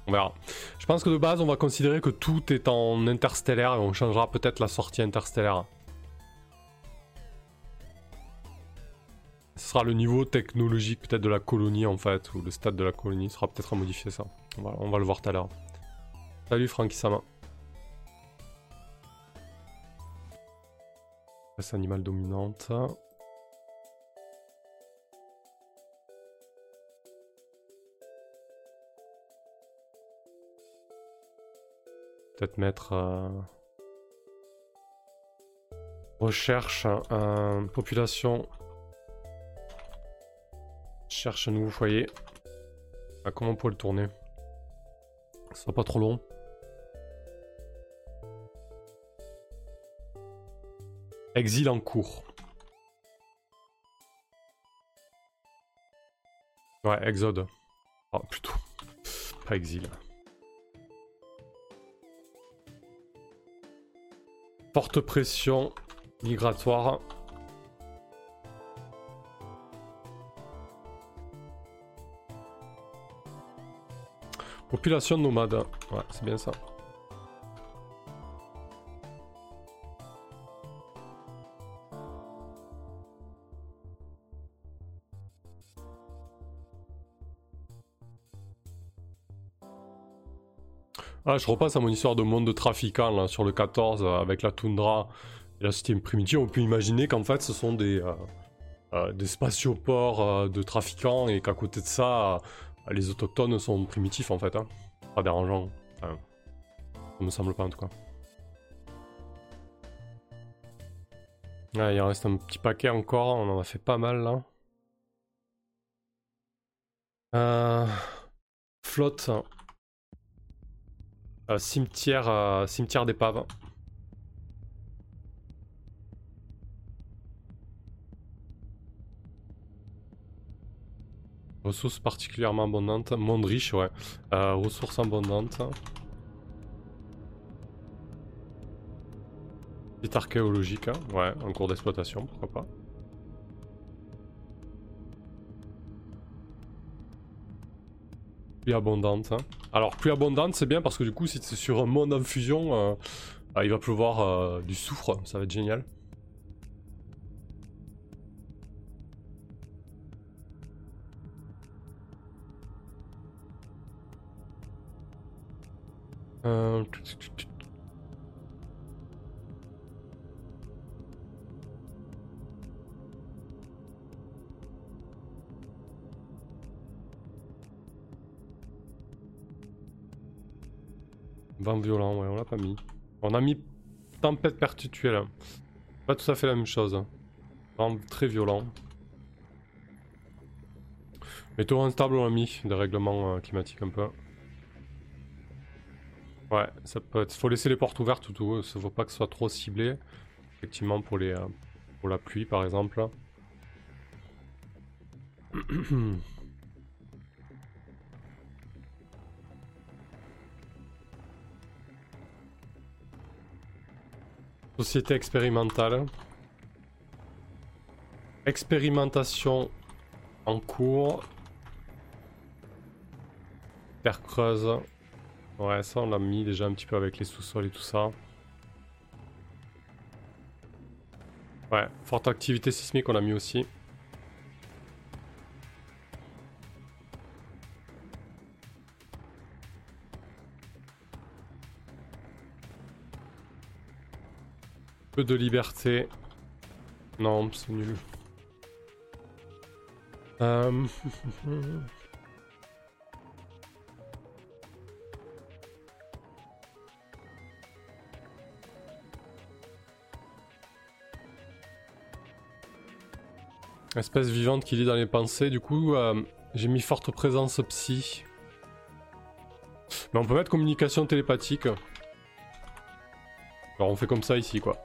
On verra. Je pense que de base on va considérer que tout est en interstellaire et on changera peut-être la sortie interstellaire. Ce sera le niveau technologique peut-être de la colonie en fait, ou le stade de la colonie sera peut-être à modifier ça. On va, le voir tout à l'heure. Salut Frankie Sama. Animal dominante. Peut-être mettre euh, recherche population cherche un nouveau foyer. Ah, comment on pourrait le tourner? Ce sera pas trop long. Exil en cours. Ouais, exode. Oh, plutôt. Pas exil. Forte pression migratoire. Population nomade. Ouais, c'est bien ça. Ah, je repasse à mon histoire de monde de trafiquants là, sur le 14 euh, avec la toundra et la système primitive. On peut imaginer qu'en fait ce sont des, euh, euh, des spatioports de trafiquants et qu'à côté de ça, les autochtones sont primitifs en fait. Hein. Pas dérangeant. Ça me semble pas en tout cas. Il en reste un petit paquet encore, on en a fait pas mal là. Flotte. Euh, cimetière, euh, cimetière d'épave. Ressources particulièrement abondantes. Monde riche, ouais. Euh, ressources abondantes. Site archéologique, hein. ouais, en cours d'exploitation, pourquoi pas. Abondante. Hein. Alors, plus abondante, c'est bien parce que du coup, si c'est sur un monde en fusion, euh, bah, il va pleuvoir euh, du soufre. Ça va être génial. Euh... 20 violent, ouais, on l'a pas mis. On a mis tempête perpétuelle. Pas tout à fait la même chose. Vraiment très violent. Météo instable, on a mis des règlements euh, climatiques un peu. Ouais, ça peut être. Faut laisser les portes ouvertes tout. Ça faut pas que ce soit trop ciblé. Effectivement, pour les, euh, pour la pluie, par exemple. Société expérimentale. Expérimentation en cours. Terre creuse. Ouais, ça on l'a mis déjà un petit peu avec les sous-sols et tout ça. Ouais, forte activité sismique on a mis aussi. Peu de liberté. Non, c'est nul. Euh... Espèce vivante qui lit dans les pensées, du coup euh, j'ai mis forte présence psy. Mais on peut mettre communication télépathique. Alors on fait comme ça ici quoi.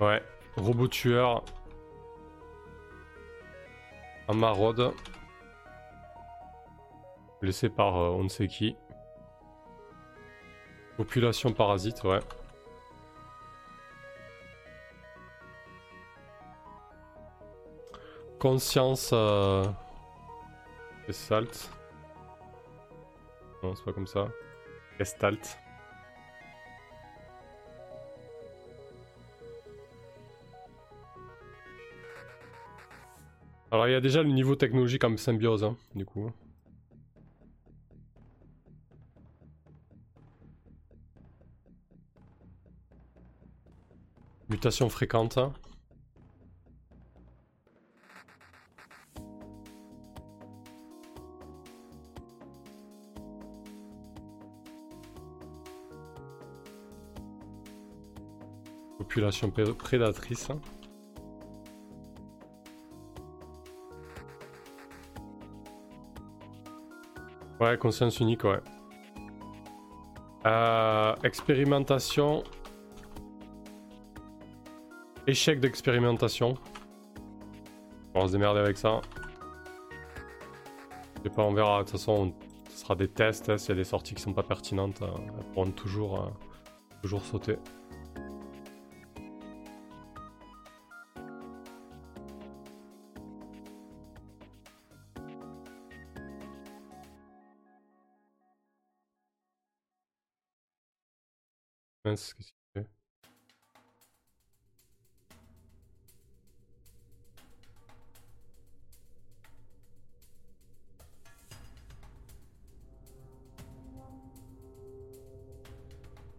Ouais, robot tueur. Un maraude. Blessé par euh, on ne sait qui. Population parasite, ouais. Conscience... Euh... Gestalt. Non, c'est pas comme ça. Gestalt. Alors il y a déjà le niveau technologique comme symbiose, hein, du coup. Mutation fréquente. Hein. Population prédatrice. Hein. Ouais, conscience unique, ouais. Euh, expérimentation. Échec d'expérimentation. On va se démerder avec ça. Je sais pas, on verra. De toute façon, ce sera des tests. Hein. S'il y a des sorties qui sont pas pertinentes, euh, elles pourront toujours, euh, toujours sauter.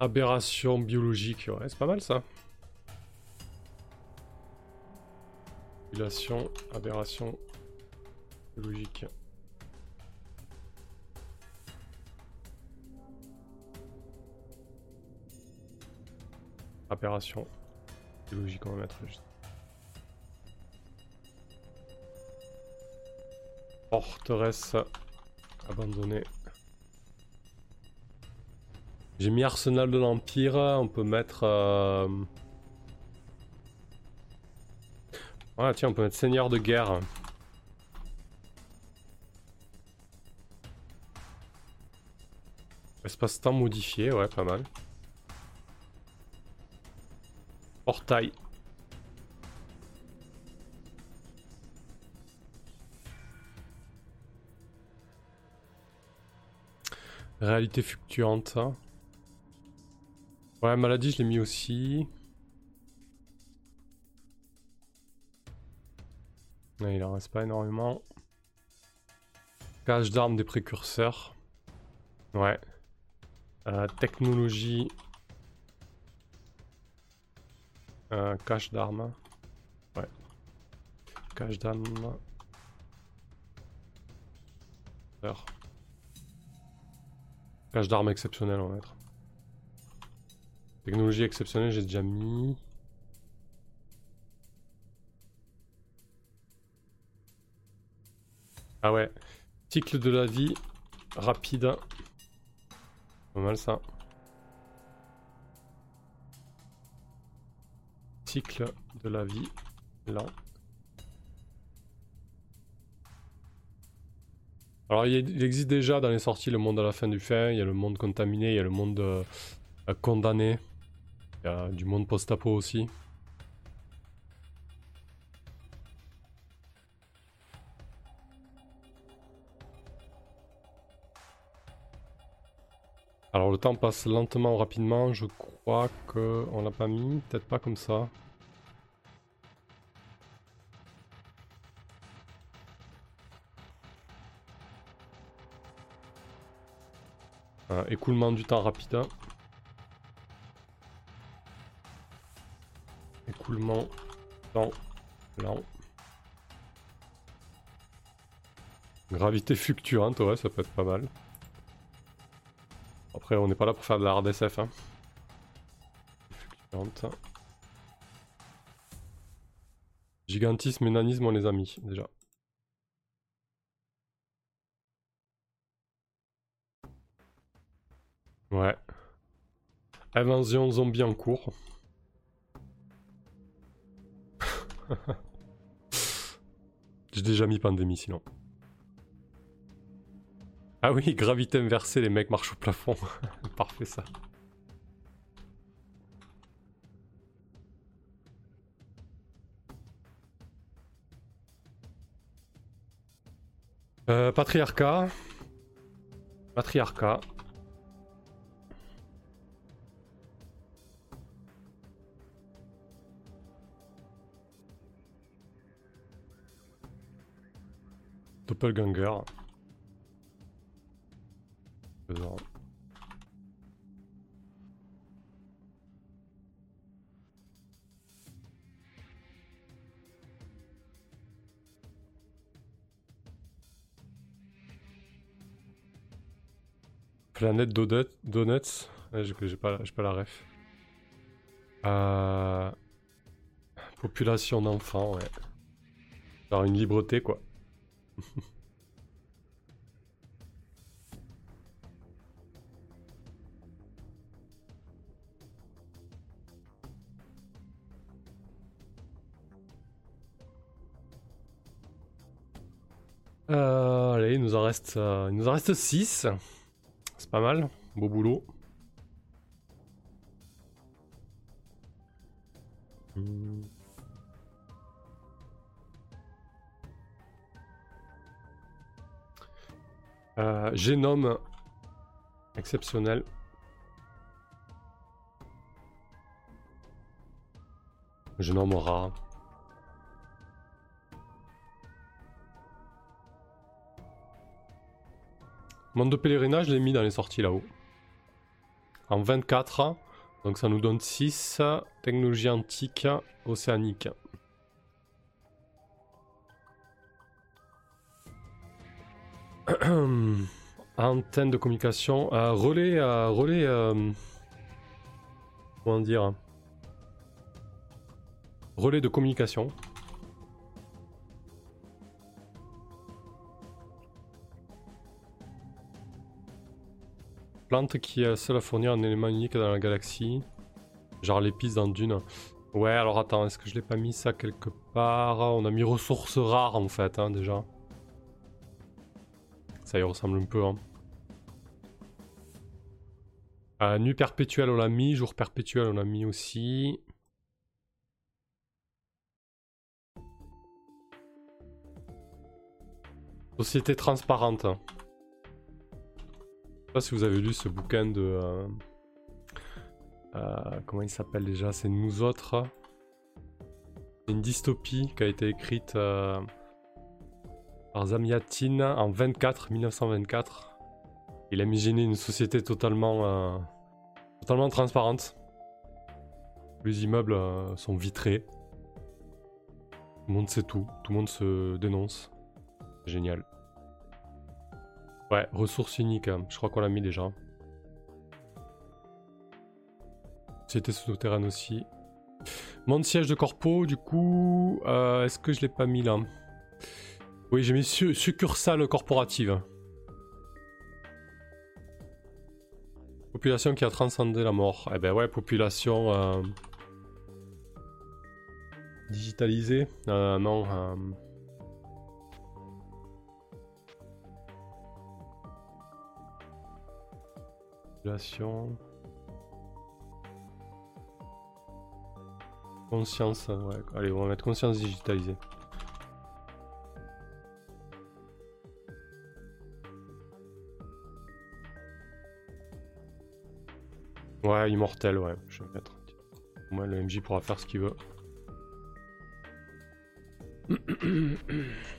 Aberration biologique, ouais, c'est pas mal ça. Aberration biologique. Opération. C'est logique, on va mettre juste. Forteresse abandonnée. J'ai mis Arsenal de l'Empire, on peut mettre... Euh... Ouais tiens, on peut mettre Seigneur de guerre. Espace-temps modifié, ouais, pas mal. Portail. Réalité fluctuante. Ouais, maladie, je l'ai mis aussi. il en reste pas énormément. Cache d'armes des précurseurs. Ouais. Euh, technologie. Euh, cache d'armes. Ouais. Cache d'armes. Cache d'armes exceptionnelle, on va mettre. Technologie exceptionnelle, j'ai déjà mis. Ah ouais. Cycle de la vie. Rapide. Pas mal ça. Cycle de la vie lent. Alors il, existe déjà dans les sorties le monde à la fin du fin, il y a le monde contaminé, il y a le monde euh, condamné, il y a du monde post-apo aussi. Alors le temps passe lentement ou rapidement, je crois qu'on l'a pas mis, peut-être pas comme ça. Écoulement du temps rapide. Écoulement temps lent. Gravité fluctuante, ouais, ça peut être pas mal. Après, on n'est pas là pour faire de la RDSF. Hein. Gigantisme et nanisme, on les a mis déjà. Ouais. Invasion zombie en cours. J'ai déjà mis pandémie sinon. Ah oui, gravité inversée, les mecs marchent au plafond. Parfait ça. Euh, patriarcat. Patriarcat. Doppelganger. Planète Donuts. j'ai pas, pas la ref. Euh, population d'enfants, ouais. Genre une libreté, quoi. Euh, allez, il nous en reste, euh, il nous en reste 6. C'est pas mal. Beau boulot. Hmm. Euh, génome exceptionnel. Génome rare. Monde de pèlerinage, je l'ai mis dans les sorties là-haut. En 24, donc ça nous donne 6. Technologie antique, océanique. Antenne de communication. Euh, relais. Euh, relais. Euh, comment dire Relais de communication. Plante qui est seule à fournir un élément unique dans la galaxie. Genre l'épice dans Dune. Ouais, alors attends, est-ce que je l'ai pas mis ça quelque part? On a mis ressources rares en fait, hein, déjà. Ça y ressemble un peu. Hein. Euh, nuit perpétuelle, on l'a mis. Jour perpétuel, on l'a mis aussi. Société transparente. Je sais pas si vous avez lu ce bouquin de... Euh, euh, comment il s'appelle déjà C'est Nous Autres. une dystopie qui a été écrite euh, par Zamiatin en 24, 1924. Il a imaginé une société totalement, totalement transparente. Les immeubles sont vitrés. Tout le monde sait tout. Tout le monde se dénonce. Génial. Ouais, ressources uniques, hein. je crois qu'on l'a mis déjà. C'était souterraine aussi. Monde siège de corpo, du coup, euh, est-ce que je l'ai pas mis là? Oui, j'ai mis succursale corporative. Population qui a transcendé la mort. Eh ben ouais, population euh, digitalisée. Euh, non. Conscience, ouais. Allez, on va mettre conscience digitalisée. Ouais, immortel, ouais, je vais mettre. Au moins, le MJ pourra faire ce qu'il veut.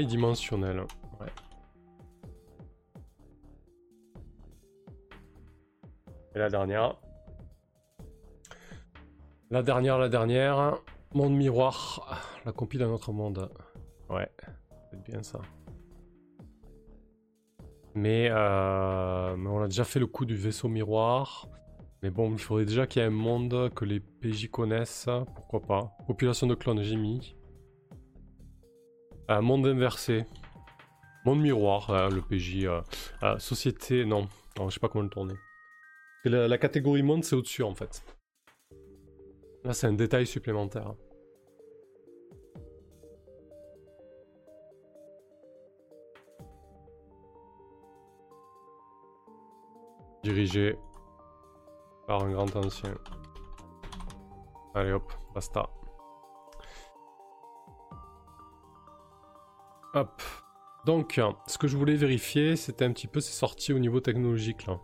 dimensionnel. Ouais. Et la dernière. La dernière, la dernière. Monde miroir. La compile d'un autre monde. Ouais, c'est bien ça. Mais, euh, mais, on a déjà fait le coup du vaisseau miroir. Mais bon, il faudrait déjà qu'il y ait un monde que les PJ connaissent. Pourquoi pas? Population de clones, j'ai mis. Euh, monde inversé. Monde miroir, euh, le PJ. Euh, société, non. non. Je sais pas comment le tourner. La, catégorie monde, c'est au-dessus en fait. Là, c'est un détail supplémentaire. Dirigé par un grand ancien. Allez hop, basta. Hop. Donc, ce que je voulais vérifier, c'était un petit peu ces sorties au niveau technologique là.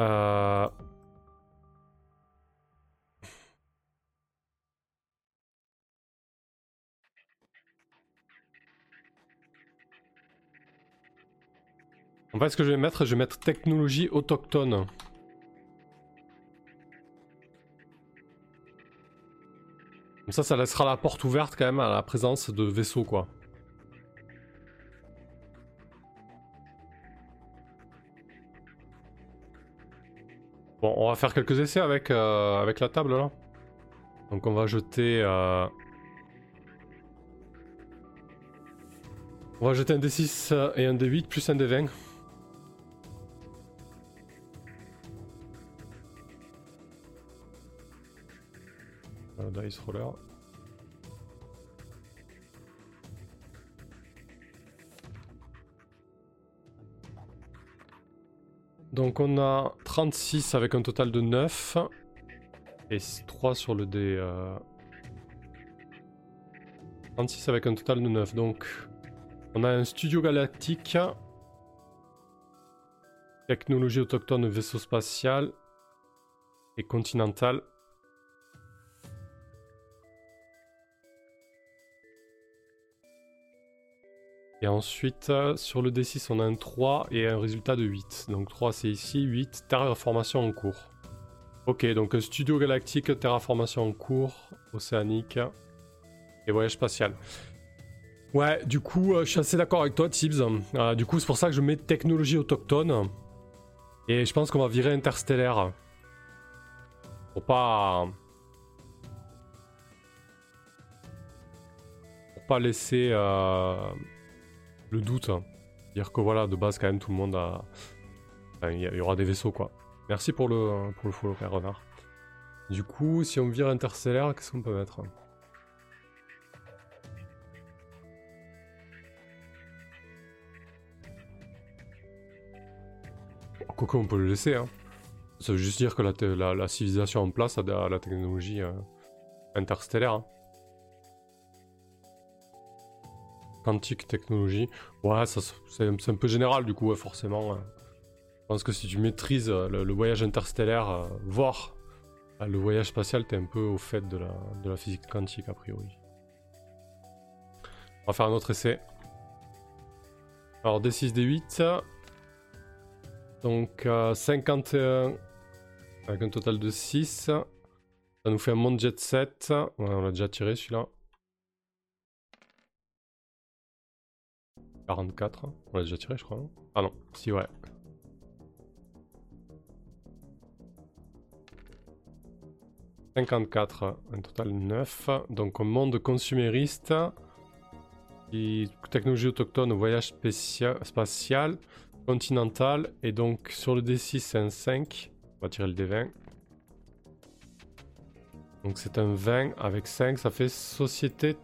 Euh... En fait, ce que je vais mettre, je vais mettre technologie autochtone. Comme ça, ça laissera la porte ouverte quand même à la présence de vaisseaux, quoi. Bon, on va faire quelques essais avec, euh, avec la table, là. Donc on va jeter... Euh, On va jeter un D6 et un D8 plus un D20. Dice roller. Donc on a 36 avec un total de 9. Et 3 sur le dé. 36 euh, avec un total de 9. Donc on a un studio galactique. Technologie autochtone vaisseau spatial. Et continental. Et ensuite, euh, sur le D6, on a un 3 et un résultat de 8. Donc 3 c'est ici, 8, terraformation en cours. Ok, donc studio galactique, terraformation en cours, océanique et voyage spatial. Ouais, du coup, euh, je suis assez d'accord avec toi, Tibbs. Euh, du coup, c'est pour ça que je mets technologie autochtone. Et je pense qu'on va virer interstellaire. Pour pas... Pour pas laisser le doute. Hein. Dire que voilà, de base, quand même, tout le monde a. il y, aura des vaisseaux, quoi. Merci pour le, pour le follow, renard. Du coup, si on vire interstellaire, qu'est-ce qu'on peut mettre? Coco, on peut le laisser. Hein. Ça veut juste dire que la, la, civilisation en place a la technologie euh, interstellaire. Hein. Quantique technologie. Ouais, c'est un, peu général du coup, forcément. Je pense que si tu maîtrises euh, le, voyage interstellaire, euh, voire euh, le voyage spatial, t'es un peu au fait de la, de la physique quantique a priori. On va faire un autre essai. Alors D6, D8. Donc 51 avec un total de 6. Ça nous fait un monde jet 7. Ouais, on l'a déjà tiré celui-là. 44. On l'a déjà tiré, je crois. Ah non, si, ouais. « 54, un total 9. Donc, monde consumériste. technologie autochtone, voyage spatial, continental. Et donc, sur le D6, c'est un 5. On va tirer le D20. Donc, c'est un 20 avec 5. Ça fait société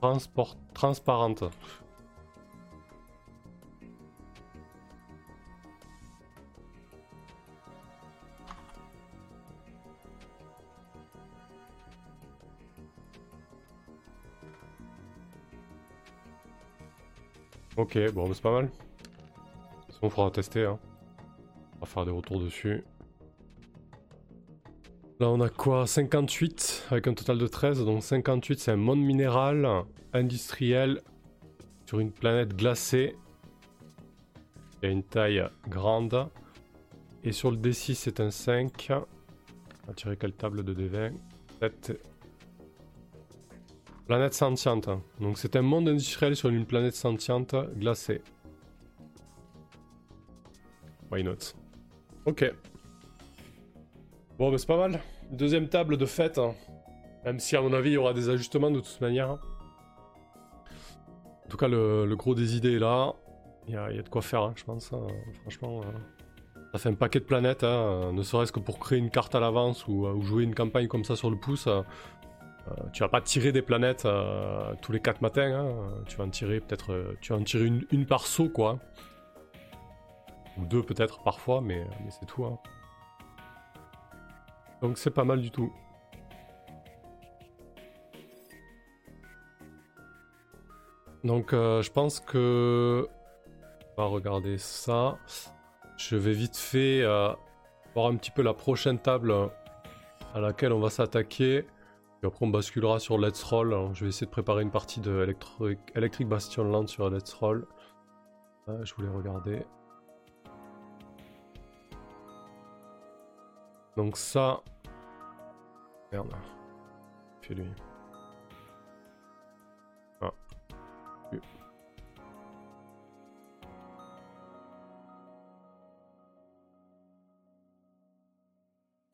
transport transparente. Ok, bon, c'est pas mal. On fera tester. Hein. On va faire des retours dessus. Là, on a quoi? 58 avec un total de 13. Donc 58, c'est un monde minéral industriel sur une planète glacée. Il y a une taille grande. Et sur le D6, c'est un 5. On va tirer quelle table de D20 7. Planète sentiente. Donc c'est un monde industriel sur une planète sentiente glacée. Why not? Ok. Bon, mais c'est pas mal. Deuxième table de fête. Hein. Même si, à mon avis, il y aura des ajustements de toute manière. En tout cas, le, gros des idées est là. Il y, a, de quoi faire, hein, je pense. Hein. Franchement, euh, ça fait un paquet de planètes. ne serait-ce que pour créer une carte à l'avance ou, euh, jouer une campagne comme ça sur le pouce. Euh, tu vas pas tirer des planètes tous les 4 matins. Tu vas en tirer peut-être. tu vas en tirer une, par saut, quoi. Ou deux peut-être parfois, mais c'est tout. Donc c'est pas mal du tout. Donc euh, je pense que... On va regarder ça. Je vais vite fait euh, voir un petit peu la prochaine table à laquelle on va s'attaquer. Et après on basculera sur Let's Roll. je vais essayer de préparer une partie de Electric Bastion Land sur Let's Roll. Euh, je voulais regarder. Donc ça... Merde. Fais lui. Ah.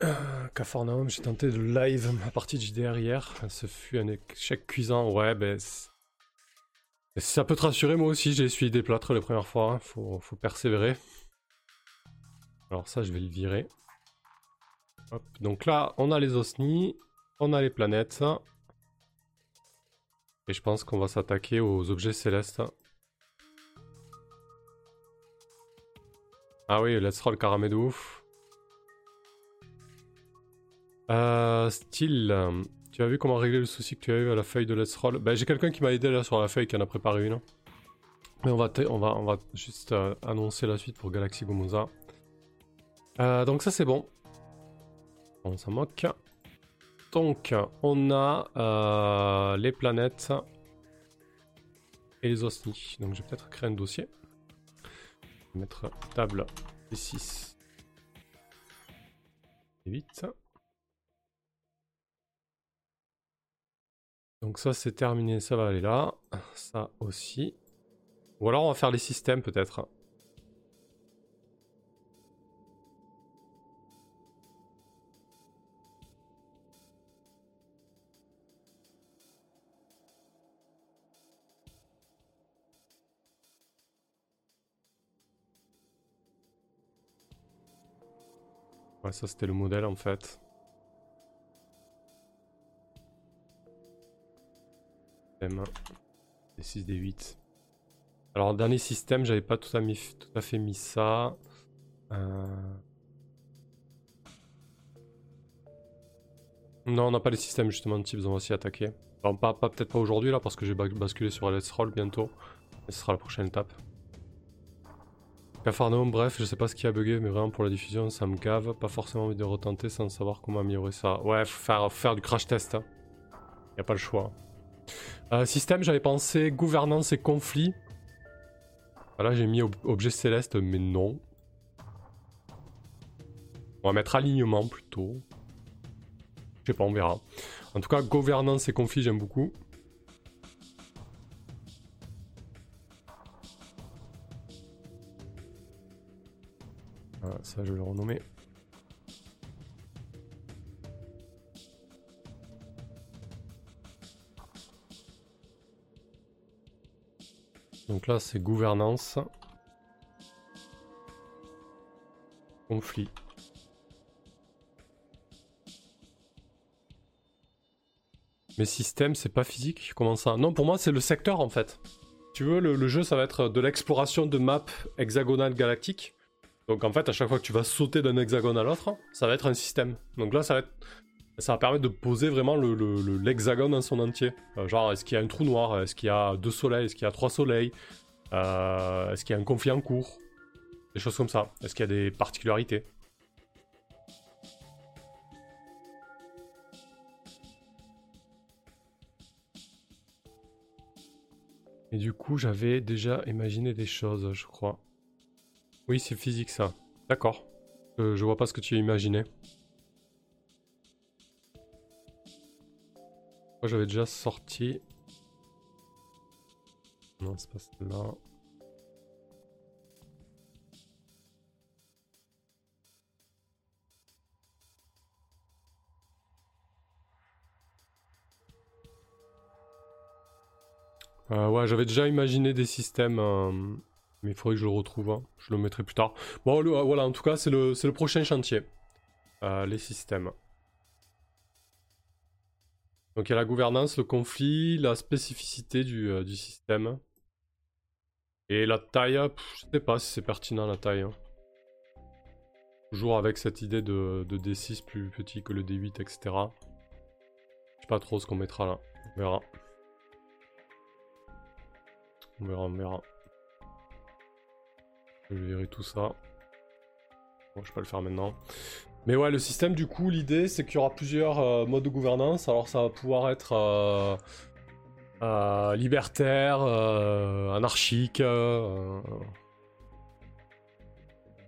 Euh, j'ai tenté de live ma partie de JDR hier. Ce fut un échec cuisant. Ouais, ben. ça peut te rassurer, moi aussi j'ai essuyé des plâtres les premières fois, faut persévérer. Alors ça, je vais le virer. Donc là, on a les osnis, on a les planètes. Et je pense qu'on va s'attaquer aux objets célestes. Ah oui, let's roll caramé de ouf. Euh, style, tu as vu comment régler le souci que tu as eu à la feuille de let's roll? Ben j'ai quelqu'un qui m'a aidé là sur la feuille qui en a préparé une. Mais on va, on va, on va juste euh, annoncer la suite pour Galaxy Gomoza. Euh, donc ça c'est bon. On s'en moque. Donc on a euh, les planètes et les osnis. Donc je vais peut-être créer un dossier. Mettre table D6 et 8. Donc ça c'est terminé, ça va aller là. Ça aussi. Ou alors on va faire les systèmes peut-être. Ouais, ça c'était le modèle en fait. M1, D6, D8. Alors, dernier système, j'avais pas tout à, fait mis ça. Euh. Non, on n'a pas les systèmes justement de types, on va s'y attaquer. pas, pas peut-être pas aujourd'hui là, parce que j'ai basculé sur Let's Roll bientôt. Et ce sera la prochaine étape. Cafarnaum, bref, je sais pas ce qui a bugué, mais vraiment pour la diffusion, ça me gave. Pas forcément envie de retenter sans savoir comment améliorer ça. Ouais, faut faire, faire du crash test. Hein. Y a pas le choix. Euh, système, j'avais pensé gouvernance et conflit. Voilà, j'ai mis objet céleste, mais non. On va mettre alignement plutôt. Je sais pas, on verra. En tout cas, gouvernance et conflit, j'aime beaucoup. Ça je vais le renommer. Donc là c'est gouvernance. Conflit. Mais système, c'est pas physique? Comment ça? Non, pour moi, c'est le secteur en fait. Tu veux, le, jeu, ça va être de l'exploration de maps hexagonales galactiques. Donc en fait, à chaque fois que tu vas sauter d'un hexagone à l'autre, ça va être un système. Donc là, ça va, permettre de poser vraiment l'hexagone le, en son entier. Euh, genre, est-ce qu'il y a un trou noir? Est-ce qu'il y a deux soleils? Est-ce qu'il y a trois soleils? Euh, Est-ce qu'il y a un conflit en cours? Des choses comme ça. Est-ce qu'il y a des particularités? Et du coup, j'avais déjà imaginé des choses, je crois. Oui, c'est physique ça. D'accord. Euh, je vois pas ce que tu imaginé. Moi j'avais déjà sorti. Non, c'est pas celle-là. Euh, ouais, j'avais déjà imaginé des systèmes. Euh, mais il faudrait que je le retrouve, hein. je le mettrai plus tard. Bon, euh, voilà, en tout cas, c'est le, le, prochain chantier. Euh, les systèmes. Donc il y a la gouvernance, le conflit, la spécificité du, euh, système. Et la taille, je sais pas si c'est pertinent la taille. Hein. Toujours avec cette idée de, de, D6 plus petit que le D8, etc. Je sais pas trop ce qu'on mettra là. On verra. On verra, on verra. Je virer tout ça. Je peux le faire maintenant. Mais ouais, le système, du coup, l'idée, c'est qu'il y aura plusieurs euh, modes de gouvernance. Alors, ça va pouvoir être euh, euh, libertaire, anarchique,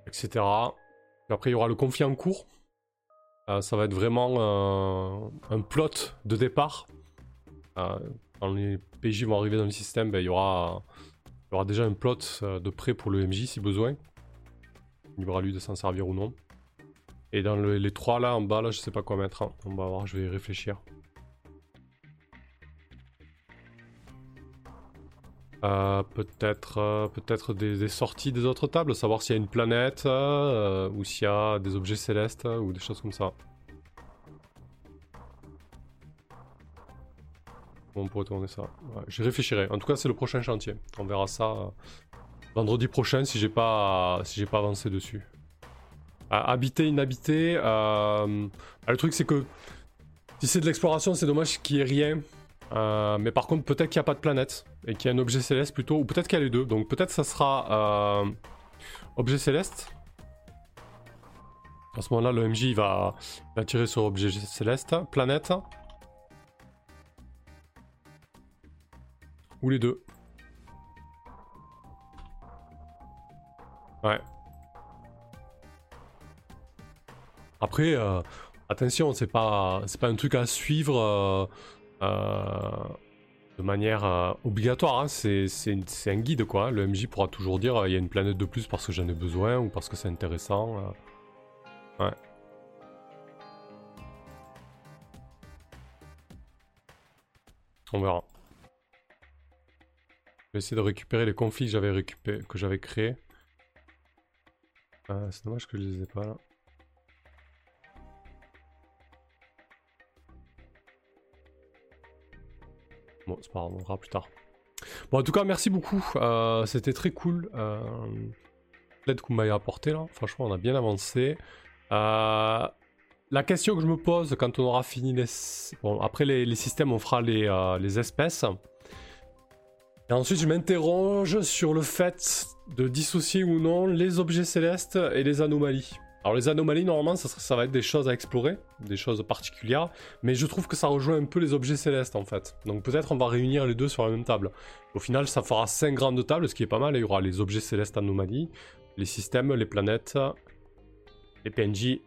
etc. après, il y aura le conflit en cours. ça va être vraiment un plot de départ. quand les PJ vont arriver dans le système, ben, il y aura aura déjà un plot euh, de prêt pour le MJ si besoin. Libre à lui de s'en servir ou non. Et dans les trois là en bas, là, je sais pas quoi mettre. Hein. On va voir, je vais y réfléchir. Euh, peut-être euh, peut-être des, sorties des autres tables, savoir s'il y a une planète ou s'il y a des objets célestes ou des choses comme ça. On pourrait tourner ça J'y réfléchirai. En tout cas, c'est le prochain chantier. On verra ça vendredi prochain si j'ai pas si j'ai pas avancé dessus. habiter, inhabité. Bah, le truc, c'est que si c'est de l'exploration, c'est dommage qu'il n'y ait rien. Euh, mais par contre, peut-être qu'il n'y a pas de planète et qu'il y a un objet céleste plutôt, ou peut-être qu'il y a les deux. Donc peut-être ça sera euh, objet céleste. À ce moment-là, le MJ va, va tirer sur objet céleste, planète. Ou les deux. Ouais. Après, euh, attention, c'est pas, c'est pas un truc à suivre euh, de manière euh, obligatoire. Hein. C'est un guide quoi. Le MJ pourra toujours dire euh, il y a une planète de plus parce que j'en ai besoin ou parce que c'est intéressant. Ouais. On verra. Essayer de récupérer les conflits que j'avais récupéré, que j'avais créés. c'est dommage que je les ai pas là. Bon, c'est pas grave, on verra plus tard. Bon, en tout cas, merci beaucoup. Euh, c'était très cool. Euh, L'aide que vous m'avez apporté là. Franchement, on a bien avancé. Euh, la question que je me pose quand on aura fini les. Bon, après les, systèmes, on fera euh, les espèces. Et ensuite, je m'interroge sur le fait de dissocier ou non les objets célestes et les anomalies. Alors les anomalies, normalement, ça, va être des choses à explorer, des choses particulières, mais je trouve que ça rejoint un peu les objets célestes, en fait. Donc peut-être on va réunir les deux sur la même table. Au final, ça fera 5 grandes tables, ce qui est pas mal. Il y aura les objets célestes anomalies, les systèmes, les planètes, les PNJ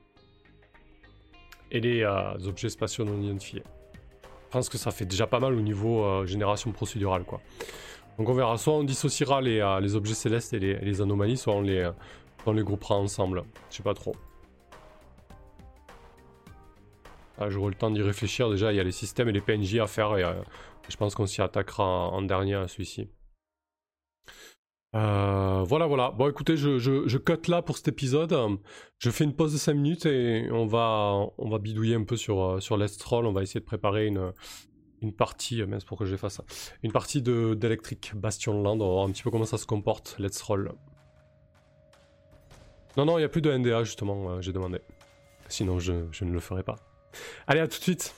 et les euh, objets spatiaux non identifiés. Je pense que ça fait déjà pas mal au niveau euh, génération procédurale, quoi. Donc on verra, soit on dissociera les, euh, objets célestes et les, anomalies, soit on les on les groupera ensemble. Je sais pas trop. Ah, J'aurai le temps d'y réfléchir. Déjà, il y a les systèmes et les PNJ à faire. Et, euh, je pense qu'on s'y attaquera en, dernier à celui-ci. Euh, voilà, voilà. Bon, écoutez, je, je, cut là pour cet épisode. Je fais une pause de 5 minutes et on va, on va bidouiller un peu sur, euh, sur Let's Troll. On va essayer de préparer une, une partie, mais c'est pour que je fasse ça. Une partie d'Electric Bastion Land. On va voir un petit peu comment ça se comporte. Let's Roll. Non, non, il n'y a plus de NDA justement, euh, j'ai demandé. Sinon, je, je ne le ferai pas. Allez, à tout de suite